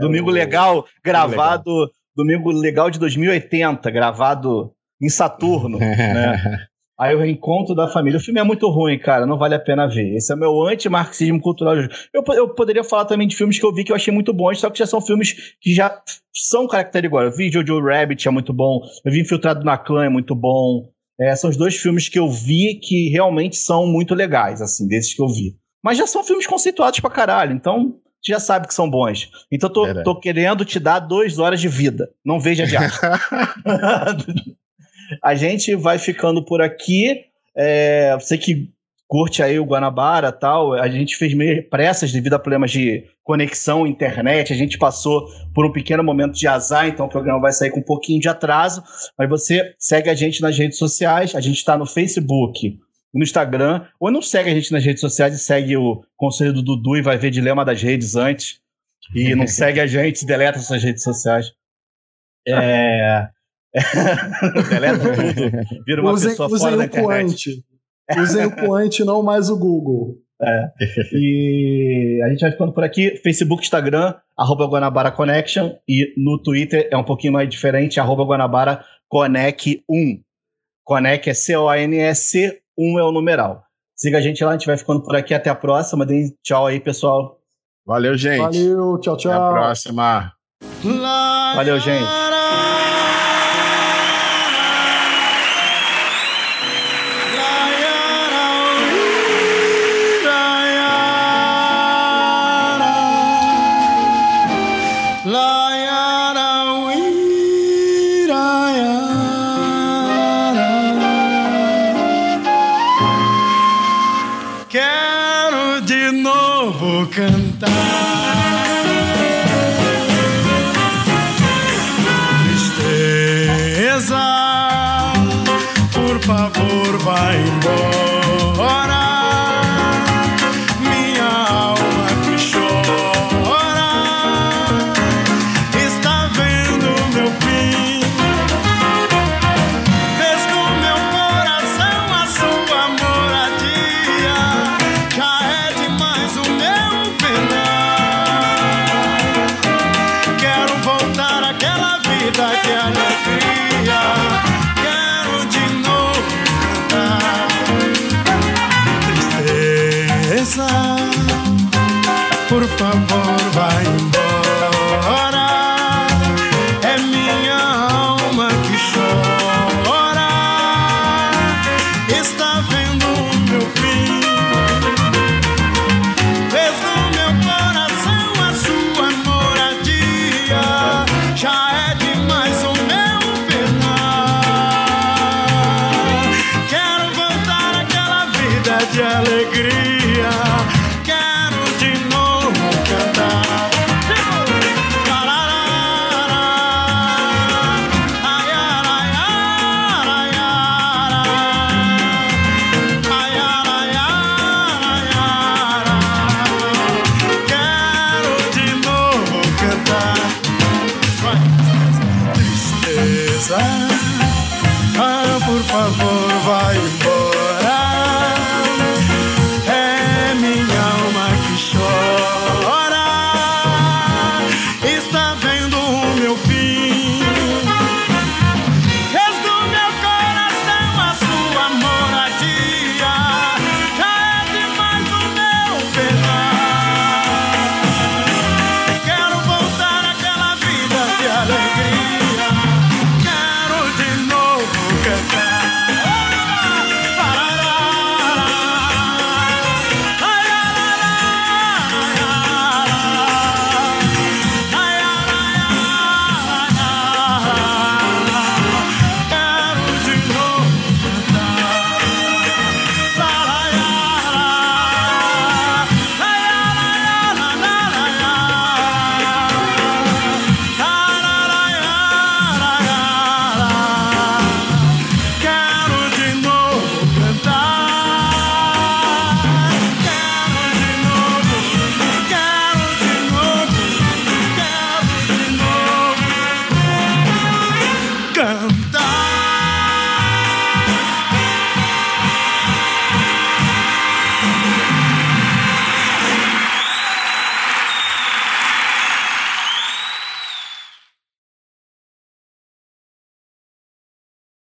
Domingo o- Legal, gravado. Domingo Legal de 2080, gravado em Saturno. né? Aí o reencontro da família. O filme é muito ruim, cara. Não vale a pena ver. Esse é o meu anti-marxismo cultural. Eu, eu poderia falar também de filmes que eu vi que eu achei muito bons, só que já são filmes que já são característicos. Eu vi Jojo Rabbit, é muito bom. Eu vi Infiltrado na Clã, é muito bom. É, são os dois filmes que eu vi que realmente são muito legais, assim, desses que eu vi. Mas já são filmes conceituados pra caralho, então você já sabe que são bons. Então eu tô, tô querendo te dar duas horas de vida. Não veja de arte. (laughs) A gente vai ficando por aqui. É, você que curte aí o Guanabara tal, a gente fez meio pressas devido a problemas de conexão, internet. A gente passou por um pequeno momento de azar, então o programa vai sair com um pouquinho de atraso. Mas você segue a gente nas redes sociais. A gente está no Facebook, no Instagram, ou não segue a gente nas redes sociais e segue o Conselho do Dudu e vai ver Dilema das Redes antes. E não (laughs) segue a gente, deleta suas redes sociais. (laughs) É. (laughs) deleta tudo. Vira uma Usem, pessoa usem fora da o internet. Quant. Usem o Quant, não mais o Google. E a gente vai ficando por aqui. Facebook, Instagram, arroba Guanabara Connection. E no Twitter é um pouquinho mais diferente, arroba Guanabara Conec 1. Conec é C-O-N-E-C, 1 é o numeral. Siga a gente lá, a gente vai ficando por aqui. Até a próxima. Deem tchau aí, pessoal. Valeu, gente. Valeu, tchau, Até a tchau. próxima. Valeu, gente. Vendo o meu fim.